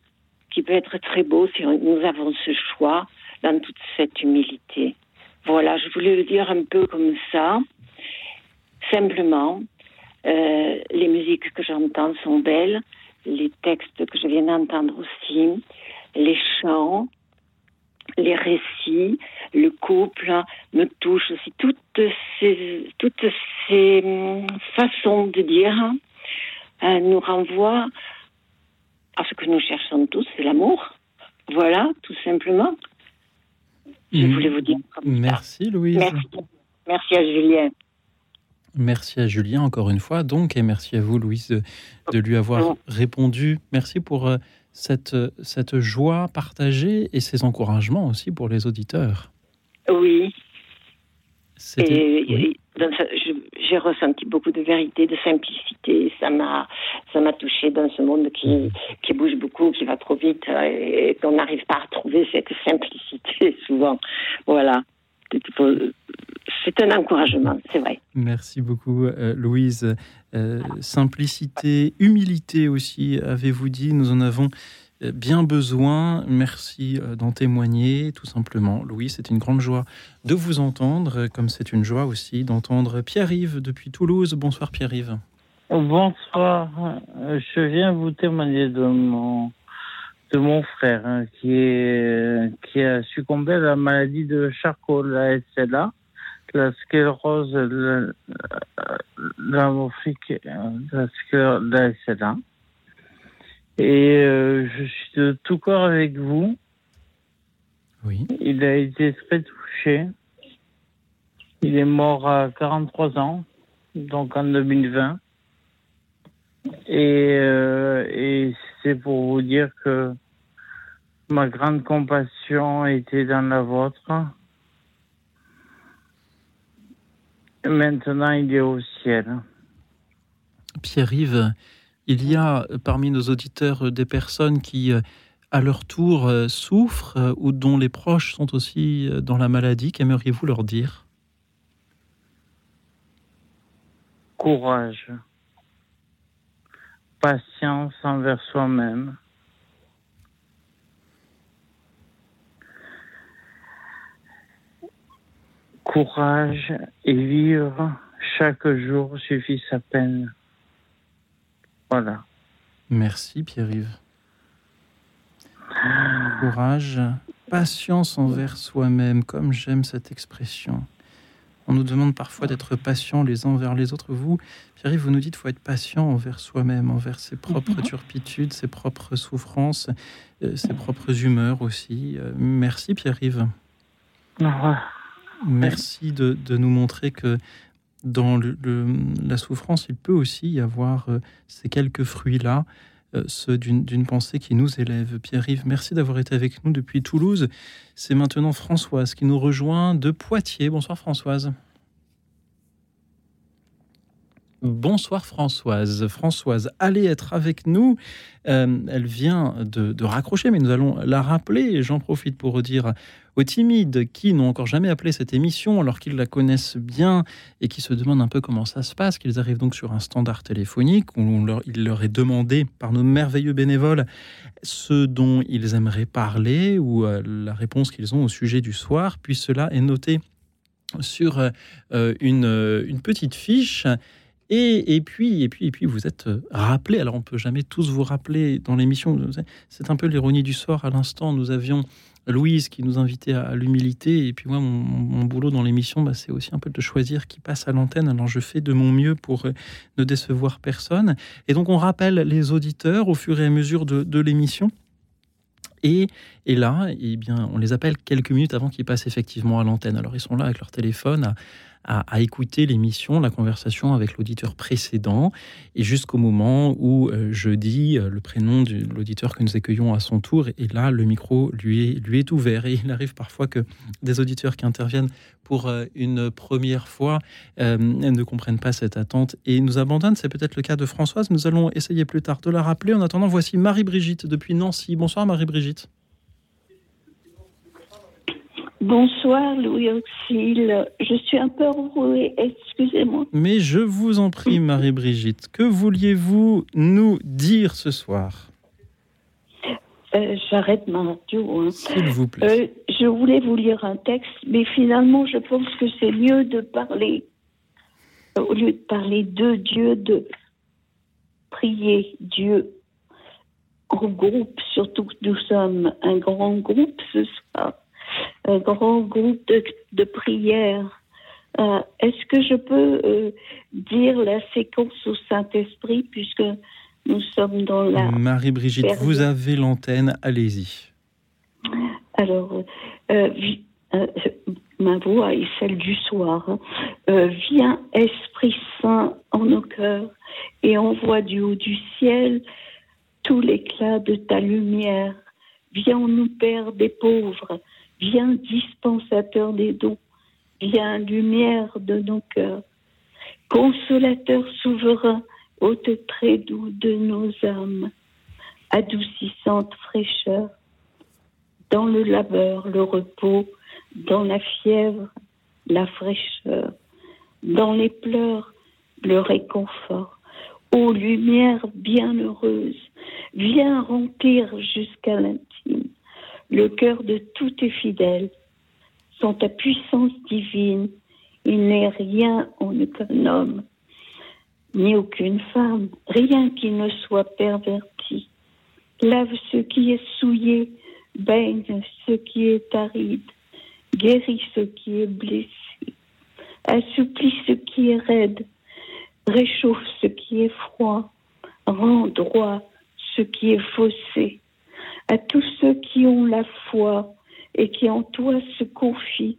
peut être très beau si nous avons ce choix dans toute cette humilité. Voilà, je voulais le dire un peu comme ça. Simplement, euh, les musiques que j'entends sont belles, les textes que je viens d'entendre aussi, les chants, les récits, le couple me touchent aussi. Toutes ces, toutes ces hum, façons de dire euh, nous renvoient à ce que nous cherchons tous, c'est l'amour. Voilà, tout simplement. Je mm. voulais vous dire. Merci, Louise. Merci. à Julien. Merci à Julien encore une fois, donc, et merci à vous, Louise, de, lui avoir répondu. Merci pour euh, cette, cette joie partagée et ces encouragements aussi pour les auditeurs. Oui. Et, j'ai ressenti beaucoup de vérité, de simplicité. Ça m'a, ça m'a touché dans ce monde qui, mhm. qui bouge beaucoup, qui va trop vite euh, et qu'on n'arrive pas à trouver cette simplicité (laughs) souvent. Voilà. C'est un encouragement, c'est vrai. Merci beaucoup, euh, Louise. Euh, simplicité, humilité aussi, avez-vous dit. Nous en avons bien besoin. Merci euh, d'en témoigner, tout simplement. Louis, c'est une grande joie de vous entendre, comme c'est une joie aussi d'entendre Pierre-Yves depuis Toulouse. Bonsoir Pierre-Yves. Bonsoir. Je viens vous témoigner de mon de mon frère hein, qui est qui a succombé à la maladie de Charcot, la SLA, la sclérose l'amorphique, la, la SLA. Et euh, je suis de tout corps avec vous. Oui. Il a été très touché. Il est mort à 43 ans, donc en 2020. Et, euh, et c'est pour vous dire que ma grande compassion était dans la vôtre. maintenant, il est au ciel. Pierre-Yves, il y a parmi nos auditeurs des personnes qui, à leur tour souffrent ou dont les proches sont aussi dans la maladie, qu'aimeriez-vous leur dire? Courage, patience envers soi-même. Courage et vivre chaque jour suffit sa peine. Voilà. Merci Pierre-Yves. Courage, patience envers soi-même, comme j'aime cette expression. On nous demande parfois d'être patient les uns envers les autres. Vous, Pierre-Yves, vous nous dites qu'il faut être patient envers soi-même, envers ses propres mhm. turpitudes, ses propres souffrances, euh, ses propres humeurs aussi. Euh, merci Pierre-Yves. Merci de, nous montrer que dans la souffrance, il peut aussi y avoir euh, ces quelques fruits-là, euh, ceux d'une pensée qui nous élève. Pierre-Yves, merci d'avoir été avec nous depuis Toulouse. C'est maintenant Françoise qui nous rejoint de Poitiers. Bonsoir Françoise. Bonsoir Françoise. Françoise, allez être avec nous. Euh, elle vient de, raccrocher, mais nous allons la rappeler. J'en profite pour redire aux timides qui n'ont encore jamais appelé cette émission alors qu'ils la connaissent bien et qui se demandent un peu comment ça se passe, qu'ils arrivent donc sur un standard téléphonique où il leur est demandé par nos merveilleux bénévoles ce dont ils aimeraient parler ou euh, la réponse qu'ils ont au sujet du soir, puis cela est noté sur euh, une petite fiche et, puis, et, puis, et puis, vous êtes euh, rappelé. Alors, on peut jamais tous vous rappeler dans l'émission. C'est un peu l'ironie du sort. À l'instant, nous avions Louise qui nous invitait à, l'humilité. Et puis, moi, mon, boulot dans l'émission, bah, c'est aussi un peu de choisir qui passe à l'antenne. Alors, je fais de mon mieux pour euh, ne décevoir personne. Et donc, on rappelle les auditeurs au fur et à mesure de, l'émission. Et, là, eh bien, on les appelle quelques minutes avant qu'ils passent effectivement à l'antenne. Alors, ils sont là avec leur téléphone à, écouter l'émission, la conversation avec l'auditeur précédent, et jusqu'au moment où euh, je dis euh, le prénom de l'auditeur que nous accueillons à son tour, et là, le micro lui est, lui est ouvert. Et il arrive parfois que des auditeurs qui interviennent pour euh, une première fois ne comprennent pas cette attente et nous abandonnent. C'est peut-être le cas de Françoise. Nous allons essayer plus tard de la rappeler. En attendant, voici Marie-Brigitte depuis Nancy. Bonsoir Marie-Brigitte. Bonsoir Louis Auxil. Je suis un peu enrouée, excusez-moi. Mais je vous en prie, Marie-Brigitte, que vouliez-vous nous dire ce soir? Euh, J'arrête ma radio. Hein. S'il vous plaît. Euh, je voulais vous lire un texte, mais finalement, je pense que c'est mieux de parler, au lieu de parler de Dieu, de prier Dieu en groupe, surtout que nous sommes un grand groupe ce soir un grand groupe de, de prière. Euh, Est-ce que je peux euh, dire la séquence au Saint-Esprit puisque nous sommes dans la... Marie-Brigitte, vous avez l'antenne, allez-y. Alors, euh, euh, ma voix est celle du soir. Hein. viens, Esprit Saint, en nos cœurs et envoie du haut du ciel tout l'éclat de ta lumière. Viens nous, Père des pauvres, Viens dispensateur des dons, viens lumière de nos cœurs, consolateur souverain, hôte très doux de nos âmes, adoucissante fraîcheur, dans le labeur, le repos, dans la fièvre, la fraîcheur, dans les pleurs, le réconfort. Ô lumière bienheureuse, viens remplir jusqu'à le cœur de tout est fidèle. Sans ta puissance divine, il n'est rien en aucun homme, ni aucune femme, rien qui ne soit perverti. Lave ce qui est souillé, baigne ce qui est aride, guérit ce qui est blessé, assouplit ce qui est raide, réchauffe ce qui est froid, rend droit ce qui est faussé à tous ceux qui ont la foi et qui en toi se confient.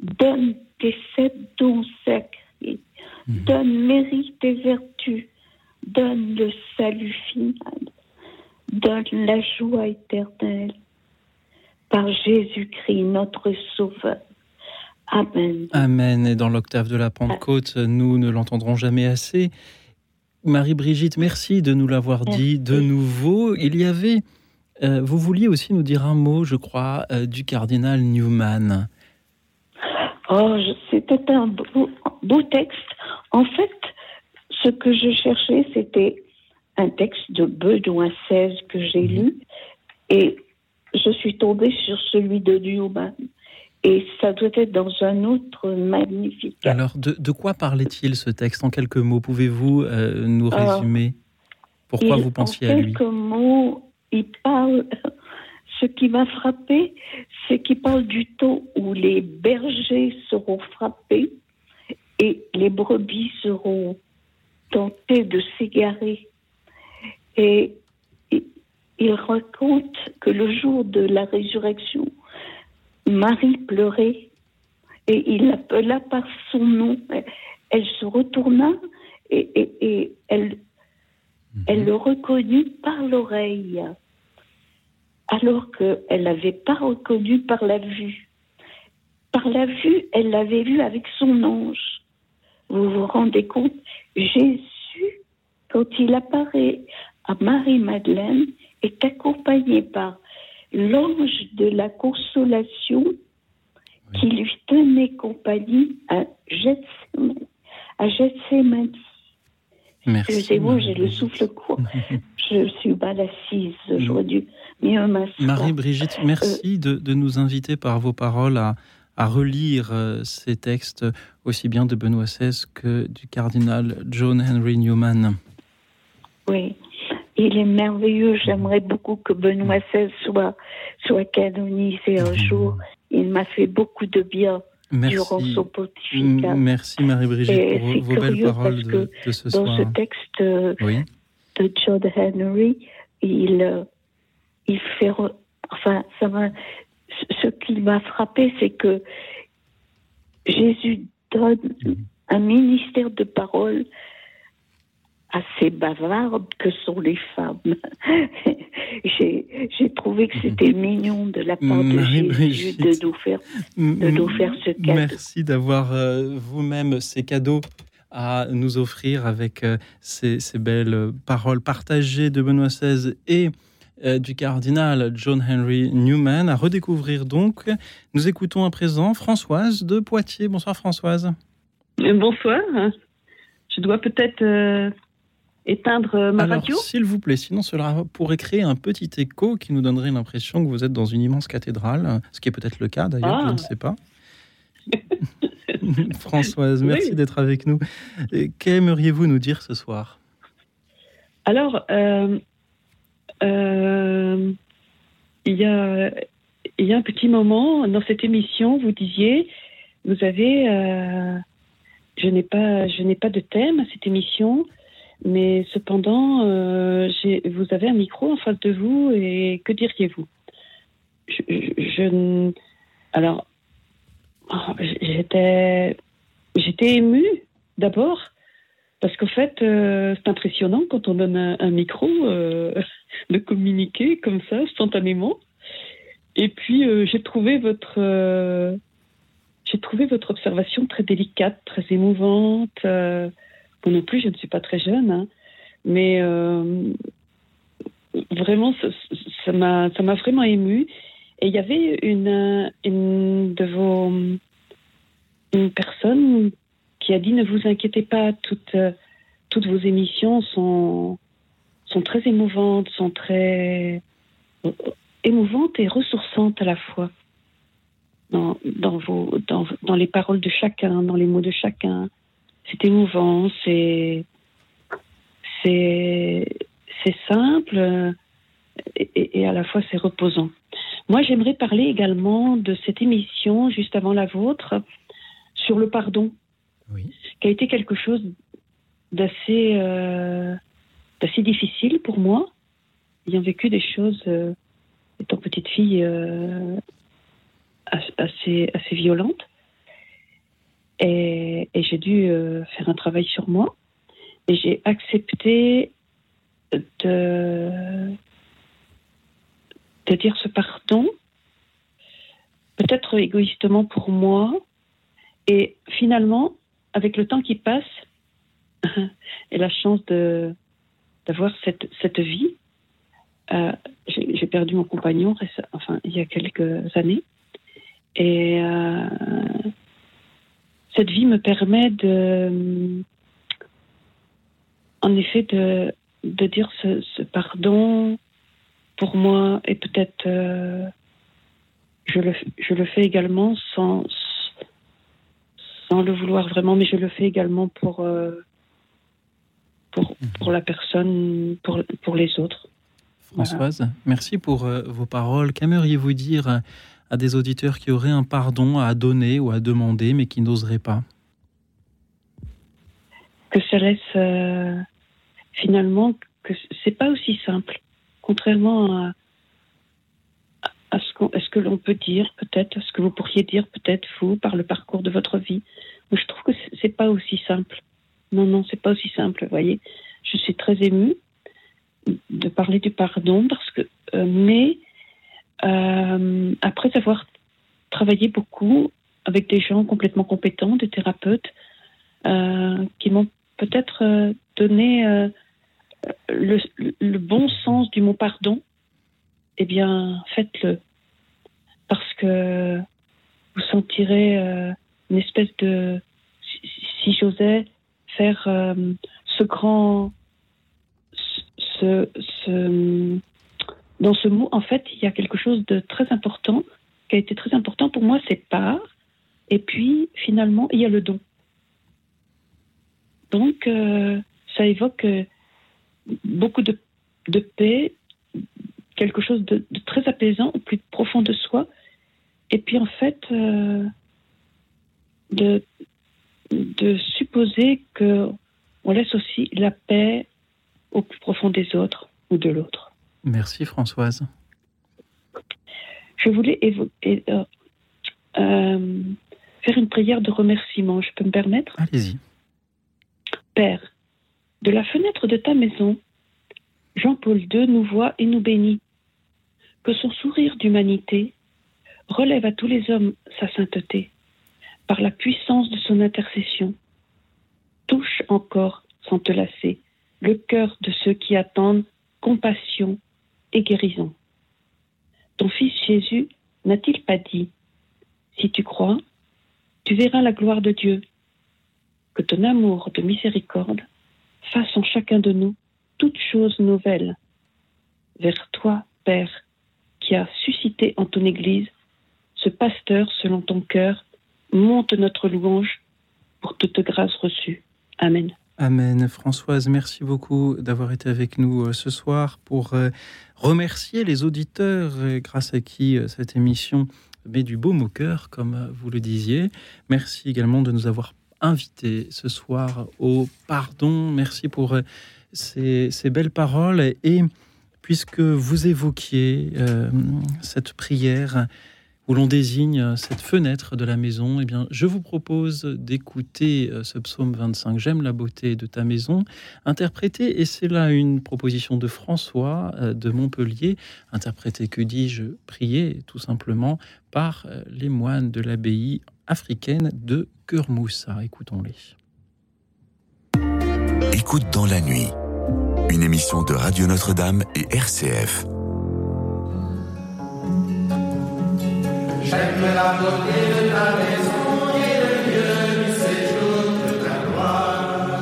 Donne tes sept dons sacrés, mhm. donne mérite et vertu, donne le salut final, donne la joie éternelle. Par Jésus-Christ, notre Sauveur. Amen. Amen. Et dans l'octave de la Pentecôte, nous ne l'entendrons jamais assez. Marie-Brigitte, merci de nous l'avoir dit de nouveau. Il y avait Euh, vous vouliez aussi nous dire un mot, je crois, euh, du cardinal Newman. Oh, c'était un beau, texte. En fait, ce que je cherchais, c'était un texte de Benoît XVI que j'ai lu et je suis tombée sur celui de Newman. Et ça doit être dans un autre magnifique. Alors, de, quoi parlait-il ce texte? En quelques mots, pouvez-vous euh, nous résumer? Pourquoi vous pensiez à lui? En quelques mots, il parle. Ce qui m'a frappé, c'est qu'il parle du temps où les bergers seront frappés et les brebis seront tentées de s'égarer. Et il raconte que le jour de la résurrection, Marie pleurait et il l'appela par son nom. Elle se retourna et, elle, mhm. elle le reconnut par l'oreille, alors qu'elle l'avait pas reconnu par la vue. Par la vue, elle l'avait vu avec son ange. Vous vous rendez compte Jésus, quand il apparaît à Marie-Madeleine, est accompagné par l'ange de la consolation qui lui tenait compagnie à Gethsemane. À Gethsemane. Excusez-moi, j'ai le souffle court. (laughs) Je suis mal assise. J'aurais dû mieux m'asseoir. Marie-Brigitte, merci de, de, nous inviter par vos paroles à, à relire euh, ces textes aussi bien de Benoît XVI que du cardinal John Henry Newman. Oui. Il est merveilleux. J'aimerais beaucoup que Benoît XVI soit, soit canonisé un jour. Il m'a fait beaucoup de bien. Merci Marie-Brigitte pour vos belles paroles de, ce soir. Dans ce texte euh, de John Henry, il, euh, il fait. Enfin, ça ce qui m'a frappé, c'est que Jésus donne mhm. un ministère de parole assez bavarde que sont les femmes. (laughs) J'ai trouvé que c'était mignon de la part de Jésus de nous, faire, de nous faire ce cadeau. Merci d'avoir euh, vous-même ces cadeaux à nous offrir avec euh, ces, belles paroles partagées de Benoît XVI et euh, du cardinal John Henry Newman. À redécouvrir donc. Nous écoutons à présent Françoise de Poitiers. Bonsoir Françoise. Bonsoir. Je dois peut-être éteindre euh, ma Alors, radio? S'il vous plaît, sinon cela pourrait créer un petit écho qui nous donnerait l'impression que vous êtes dans une immense cathédrale, ce qui est peut-être le cas d'ailleurs, je ah. ne sais pas. (laughs) Françoise, merci d'être avec nous. Qu'aimeriez-vous nous dire ce soir? Alors, euh, euh, il, y a, il y a un petit moment dans cette émission, vous disiez, vous avez, je n'ai pas, je n'ai pas de thème à cette émission. Mais cependant, euh, vous avez un micro en face de vous et que diriez-vous? Je, alors, oh, j'étais, j'étais émue d'abord parce qu'en fait, euh, c'est impressionnant quand on donne un, micro euh, (laughs) de communiquer comme ça spontanément. Et puis j'ai trouvé votre, j'ai trouvé votre observation très délicate, très émouvante non plus, je ne suis pas très jeune, hein. mais euh, vraiment, ça m'a ça m'a vraiment ému. Et il y avait une, une de vos une personne qui a dit ne vous inquiétez pas, toutes toutes vos émissions sont sont très émouvantes, sont très émouvantes et ressourçantes à la fois. Dans, dans, vos, dans, dans les paroles de chacun, dans les mots de chacun, c'est émouvant, c'est c'est simple et, à la fois c'est reposant. Moi, j'aimerais parler également de cette émission juste avant la vôtre sur le pardon, qui a été quelque chose d'assez euh, d'assez difficile pour moi, ayant vécu des choses euh, étant petite fille euh, assez assez violentes. Et, j'ai dû euh, faire un travail sur moi. Et j'ai accepté de, de dire ce pardon, peut-être égoïstement pour moi. Et finalement, avec le temps qui passe, (laughs) et la chance d'avoir cette, cette vie, euh, j'ai perdu mon compagnon, enfin, il y a quelques années. Et cette vie me permet de, en effet, de, de dire ce, pardon pour moi et peut-être je, le, je le fais également sans, sans le vouloir vraiment, mais je le fais également pour, pour, pour, la personne, pour, pour les autres. Françoise, merci pour vos paroles. Qu'aimeriez-vous dire à des auditeurs qui auraient un pardon à donner ou à demander, mais qui n'oseraient pas Que ça laisse euh, finalement que c'est pas aussi simple, contrairement à, à ce, que l'on peut dire, peut-être, ce que vous pourriez dire, peut-être vous, par le parcours de votre vie. je trouve que c'est pas aussi simple. Non, non, c'est pas aussi simple. Vous voyez, je suis très émue de parler du pardon parce que, euh, mais après avoir travaillé beaucoup avec des gens complètement compétents, des thérapeutes, euh, qui m'ont peut-être euh, donné le, bon sens du mot pardon, eh bien, faites-le. Parce que vous sentirez une espèce de, si, j'osais faire ce grand, ce, ce, dans ce mot, en fait, il y a quelque chose de très important, qui a été très important pour moi, c'est part. Et puis, finalement, il y a le don. Donc, euh, ça évoque euh, beaucoup de, paix, quelque chose de, très apaisant au plus profond de soi. Et puis, en fait, euh, de, de supposer que on laisse aussi la paix au plus profond des autres ou de l'autre. Merci Françoise. Je voulais euh, euh, faire une prière de remerciement. Je peux me permettre? Allez-y. Père, de la fenêtre de ta maison, Jean-Paul II nous voit et nous bénit. Que son sourire d'humanité relève à tous les hommes sa sainteté par la puissance de son intercession. Touche encore, sans te lasser, le cœur de ceux qui attendent compassion guérison. Ton Fils Jésus n'a-t-il pas dit, Si tu crois, tu verras la gloire de Dieu Que ton amour de miséricorde fasse en chacun de nous toutes choses nouvelles. Vers toi, Père, qui as suscité en ton Église ce pasteur selon ton cœur, monte notre louange pour toute grâce reçue. Amen. Amen. Françoise, merci beaucoup d'avoir été avec nous euh, ce soir pour euh, remercier les auditeurs grâce à qui euh, cette émission met du baume au cœur, comme vous le disiez. Merci également de nous avoir invités ce soir au pardon. Merci pour ces, belles paroles. Et puisque vous évoquiez cette prière, où l'on désigne cette fenêtre de la maison, eh bien, je vous propose d'écouter euh, ce psaume 25, J'aime la beauté de ta maison, interprété, et c'est là une proposition de François euh, de Montpellier, interprété, que dis-je, prié tout simplement par euh, les moines de l'abbaye africaine de Kermoussa. Écoutons-les. Écoute dans la nuit, une émission de Radio Notre-Dame et RCF. J'aime la beauté de ta maison et le lieu du séjour de ta gloire.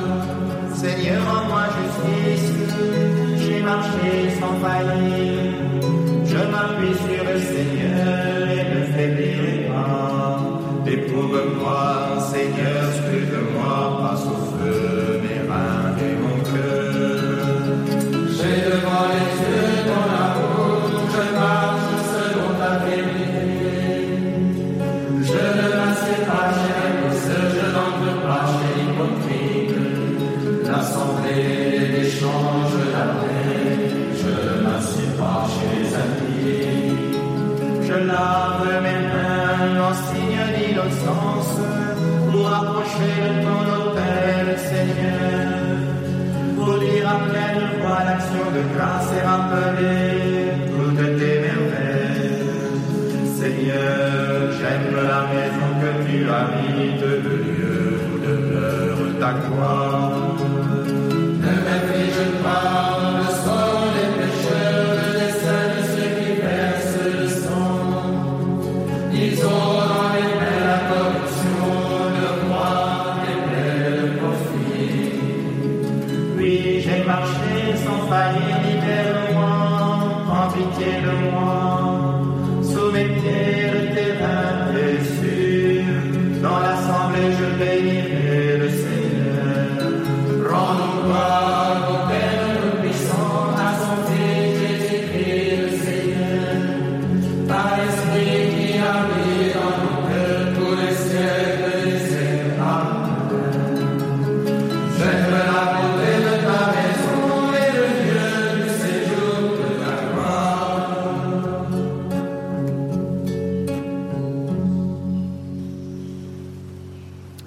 Seigneur, en moi justice, j'ai marché sans faillir. De ton hôtel, Seigneur. Pour dire à pleine voix l'action de grâce et rappeler toutes tes merveilles. Seigneur, j'aime la maison que tu habites, le lieu où demeure ta gloire.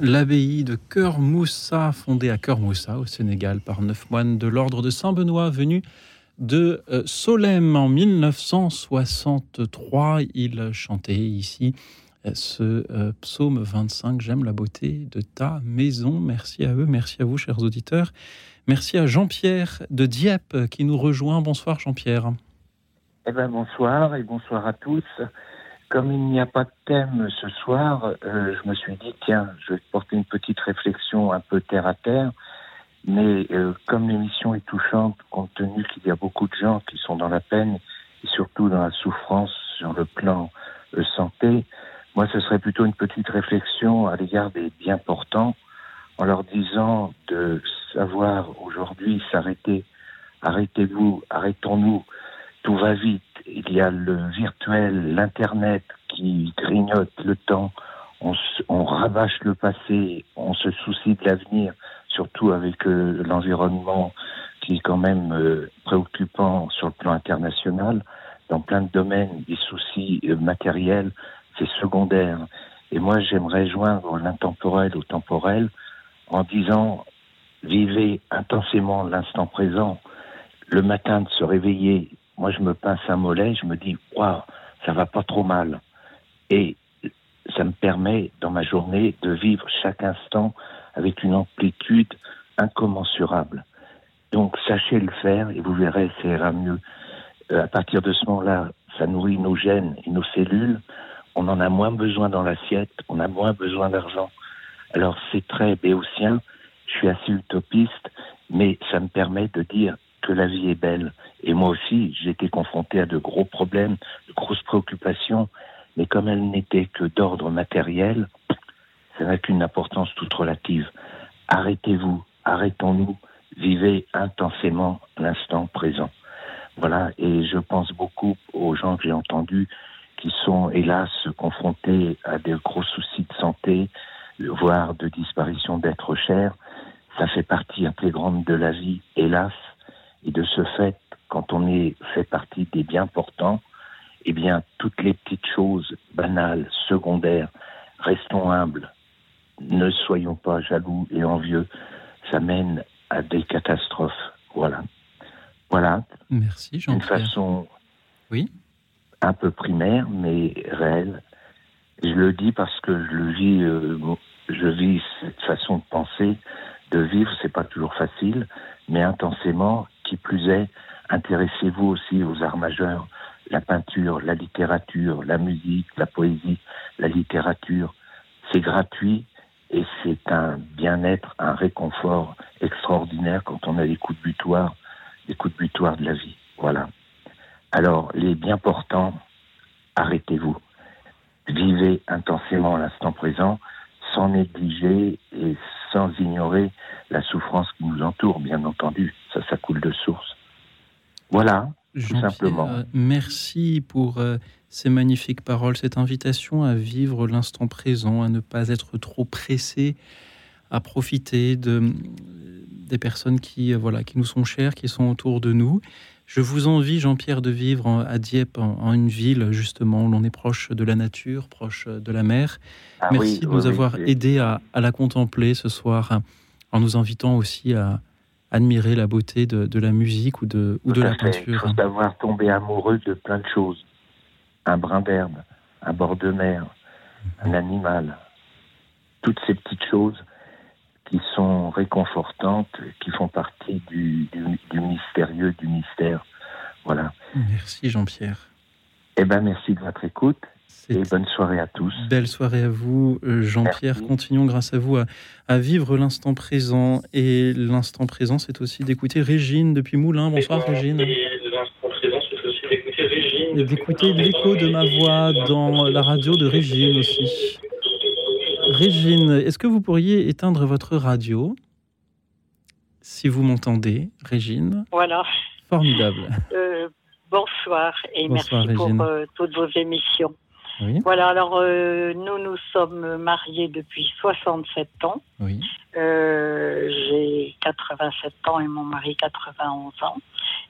L'abbaye de Cœur Moussa, fondée à Cœur Moussa, au Sénégal, par neuf moines de l'ordre de Saint-Benoît venus de euh, Solem en 1963. Ils chantaient ici euh, ce euh, psaume 25, J'aime la beauté de ta maison. Merci à eux, merci à vous, chers auditeurs. Merci à Jean-Pierre de Dieppe qui nous rejoint. Bonsoir, Jean-Pierre. Eh ben bonsoir et bonsoir à tous. Comme il n'y a pas de thème ce soir, euh, je me suis dit tiens, je vais porter une petite réflexion un peu terre à terre. Mais euh, comme l'émission est touchante, compte tenu qu'il y a beaucoup de gens qui sont dans la peine et surtout dans la souffrance sur le plan euh, santé, moi ce serait plutôt une petite réflexion à l'égard des bien portants en leur disant de savoir aujourd'hui s'arrêter. Arrêtez-vous, arrêtons-nous, tout va vite. Il y a le virtuel, l'Internet qui grignote le temps. On, on rabâche le passé, on se soucie de l'avenir, surtout avec euh, l'environnement qui est quand même euh, préoccupant sur le plan international. Dans plein de domaines, des soucis euh, matériels, c'est secondaire. Et moi, j'aimerais joindre l'intemporel au temporel en disant vivez intensément l'instant présent. Le matin de se réveiller, moi je me pince un mollet, je me dis waouh, ça va pas trop mal. Et ça me permet dans ma journée de vivre chaque instant avec une amplitude incommensurable. Donc sachez le faire et vous verrez, ça ira mieux. Euh, à partir de ce moment-là, ça nourrit nos gènes et nos cellules. On en a moins besoin dans l'assiette, on a moins besoin d'argent. Alors c'est très béotien, je suis assez utopiste, mais ça me permet de dire que la vie est belle. Et moi aussi, j'ai été confronté à de gros problèmes, de grosses préoccupations, mais comme elles n'étaient que d'ordre matériel, ça n'a qu'une importance toute relative. Arrêtez-vous, arrêtons-nous, vivez intensément l'instant présent. Voilà, et je pense beaucoup aux gens que j'ai entendus qui sont hélas confrontés à des gros soucis de santé, voire de disparition d'êtres chers. Ça fait partie intégrante de la vie, hélas. Et de ce fait, quand on est fait partie des bien portants, eh bien, toutes les petites choses banales, secondaires, restons humbles, ne soyons pas jaloux et envieux, ça mène à des catastrophes. Voilà. Voilà. Merci, Une Jean-Pierre. façon Oui. un peu primaire, mais réelle. Je le dis parce que je le vis, euh, je vis cette façon de penser, de vivre, c'est pas toujours facile, mais intensément, plus est, intéressez-vous aussi aux arts majeurs, la peinture, la littérature, la musique, la poésie, la littérature. C'est gratuit et c'est un bien-être, un réconfort extraordinaire quand on a des coups de butoir, des coups de butoir de la vie. Voilà. Alors, les bien portants, arrêtez-vous. Vivez intensément l'instant présent, sans négliger et sans ignorer la souffrance qui nous entoure, bien entendu. Ça, ça coule de source. Voilà, tout simplement. euh, merci pour euh, ces magnifiques paroles, cette invitation à vivre l'instant présent, à ne pas être trop pressé, à profiter de, des personnes qui, euh, voilà, qui nous sont chères, qui sont autour de nous. Je vous envie, Jean-Pierre, de vivre en- à Dieppe, en, en une ville justement où l'on est proche de la nature, proche de la mer. Ah Merci oui, de oui, nous oui, avoir c'est- aidés à, à la contempler ce soir, en nous invitant aussi à admirer la beauté de, de la musique ou de, ou la fait. Il peinture. faut savoir tomber amoureux de plein de choses. Un brin d'herbe, un bord de mer, un animal. Toutes ces petites choses qui sont réconfortantes, qui font partie du, du- du mystérieux, du mystère. Voilà. Merci Jean-Pierre. Eh ben, merci de votre écoute Et bonne soirée à tous. Belle soirée à vous, euh, Jean-Pierre. Continuons grâce à vous à, vivre l'instant présent. Et l'instant présent, c'est aussi d'écouter Régine depuis Moulins. Bonsoir, Régine. Et l'instant présent, c'est aussi d'écouter Régine. Et d'écouter l'écho de ma voix dans la radio de Régine aussi. Régine, est-ce que vous pourriez éteindre votre radio Si vous m'entendez, Régine? Voilà. Formidable. Euh, bonsoir et merci pour euh, toutes vos émissions. Voilà, alors euh, nous nous sommes mariés depuis 67 ans. Oui. Euh, j'ai 87 ans et mon mari 91 ans.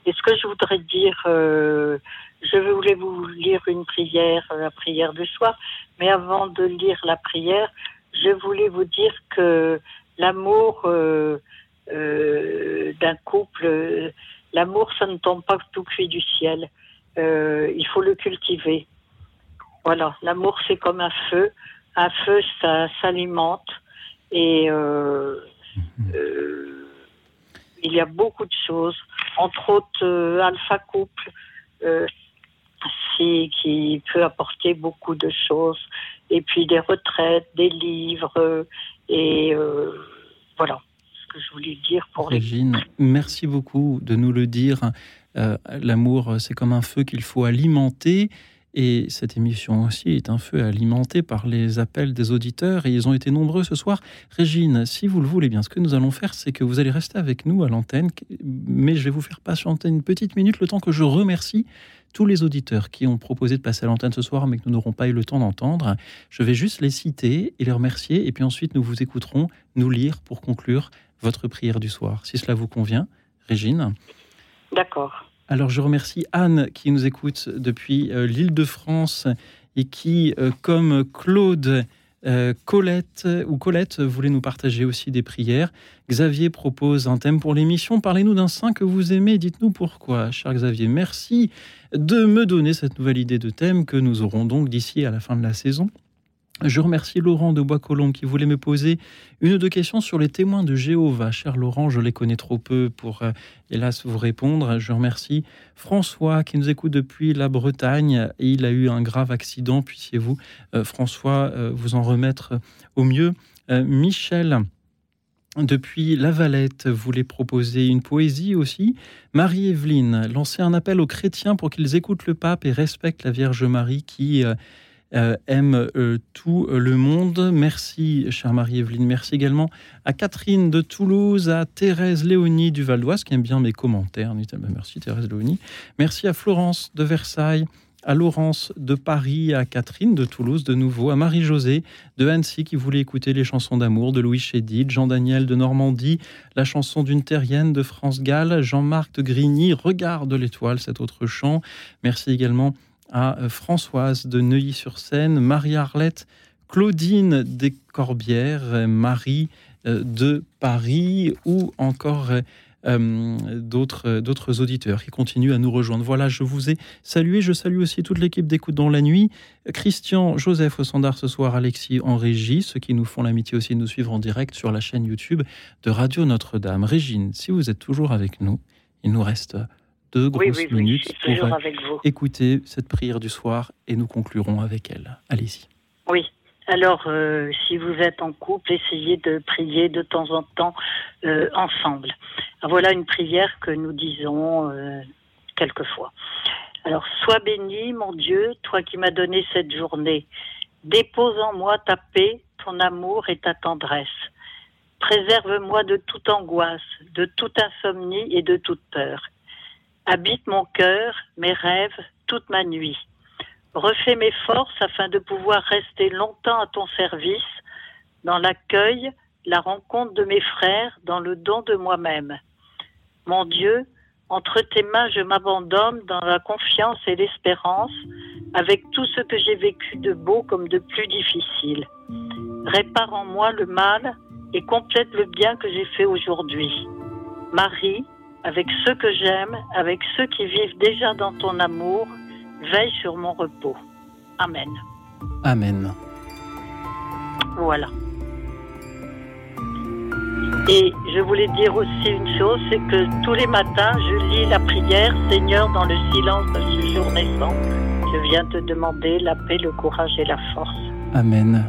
Et ce que je voudrais dire, euh, je voulais vous lire une prière, la prière du soir, mais avant de lire la prière, je voulais vous dire que l'amour d'un couple, l'amour, ça ne tombe pas tout cuit du ciel. il faut le cultiver. Voilà, l'amour c'est comme un feu. Un feu, ça s'alimente et euh, euh, il y a beaucoup de choses, entre autres euh, Alpha Couple, qui peut apporter beaucoup de choses, et puis des retraites, des livres, et voilà ce que je voulais dire pour Régine, merci beaucoup de nous le dire. L'amour, c'est comme un feu qu'il faut alimenter. Et cette émission aussi est un feu alimenté par les appels des auditeurs et ils ont été nombreux ce soir. Régine, si vous le voulez bien, ce que nous allons faire, c'est que vous allez rester avec nous à l'antenne, mais je vais vous faire patienter une petite minute le temps que je remercie tous les auditeurs qui ont proposé de passer à l'antenne ce soir, mais que nous n'aurons pas eu le temps d'entendre. Je vais juste les citer et les remercier, et puis ensuite nous vous écouterons nous lire pour conclure votre prière du soir. Si cela vous convient, Régine. D'accord. Alors je remercie Anne qui nous écoute depuis euh, l'île de France et qui, euh, comme Claude, euh, Colette ou Colette voulait nous partager aussi des prières. Xavier propose un thème pour l'émission. Parlez-nous d'un saint que vous aimez. Dites-nous pourquoi, cher Xavier. Merci de me donner cette nouvelle idée de thème que nous aurons donc d'ici à la fin de la saison. Je remercie Laurent de Bois-Colombes qui voulait me poser une ou deux questions sur les témoins de Jéhovah. Cher Laurent, je les connais trop peu pour, euh, hélas, vous répondre. Je remercie François qui nous écoute depuis la Bretagne et il a eu un grave accident. Puissiez-vous, euh, François, euh, vous en remettre au mieux. Michel. Depuis La Valette, voulait proposer une poésie aussi. Marie-Evelyne lançait un appel aux chrétiens pour qu'ils écoutent le pape et respectent la Vierge Marie qui euh, aime euh, tout le monde. Merci, chère Marie-Evelyne. Merci également à Catherine de Toulouse, à Thérèse Léonie du Val d'Oise, qui aime bien mes commentaires. Merci, Thérèse Léonie. Merci à Florence de Versailles à Laurence de Paris, à Catherine de Toulouse de nouveau, à Marie-Josée de Annecy qui voulait écouter les chansons d'amour de Louis Chédid, Jean-Daniel de Normandie, la chanson d'une terrienne de France Gall, Jean-Marc de Grigny, Regarde l'étoile, cet autre chant. Merci également à euh, Françoise de Neuilly-sur-Seine, Marie-Arlette, Claudine Descorbières, Marie euh, de Paris ou encore euh, d'autres auditeurs qui continuent à nous rejoindre. Voilà, je vous ai salué. Je salue aussi toute l'équipe d'écoute dans la nuit. Christian, Joseph au standard ce soir, Alexis en régie, ceux qui nous font l'amitié aussi de nous suivre en direct sur la chaîne YouTube de Radio Notre-Dame. Régine, si vous êtes toujours avec nous, il nous reste deux grosses minutes pour euh, écouter cette prière du soir et nous conclurons avec elle. Allez-y. Oui. Alors, euh, si vous êtes en couple, essayez de prier de temps en temps euh, ensemble. Voilà une prière que nous disons quelquefois. Alors, sois béni, mon Dieu, toi qui m'as donné cette journée. Dépose en moi ta paix, ton amour et ta tendresse. Préserve-moi de toute angoisse, de toute insomnie et de toute peur habite mon cœur, mes rêves, toute ma nuit. Refais mes forces afin de pouvoir rester longtemps à ton service, dans l'accueil, la rencontre de mes frères, dans le don de moi-même. Mon Dieu, entre tes mains je m'abandonne dans la confiance et l'espérance, avec tout ce que j'ai vécu de beau comme de plus difficile. Répare en moi le mal et complète le bien que j'ai fait aujourd'hui. Marie, avec ceux que j'aime, avec ceux qui vivent déjà dans ton amour, veille sur mon repos. Amen. Amen. Voilà. Et je voulais dire aussi une chose, c'est que tous les matins, je lis la prière Seigneur dans le silence de ce jour naissant Je viens te demander la paix, le courage et la force. Amen.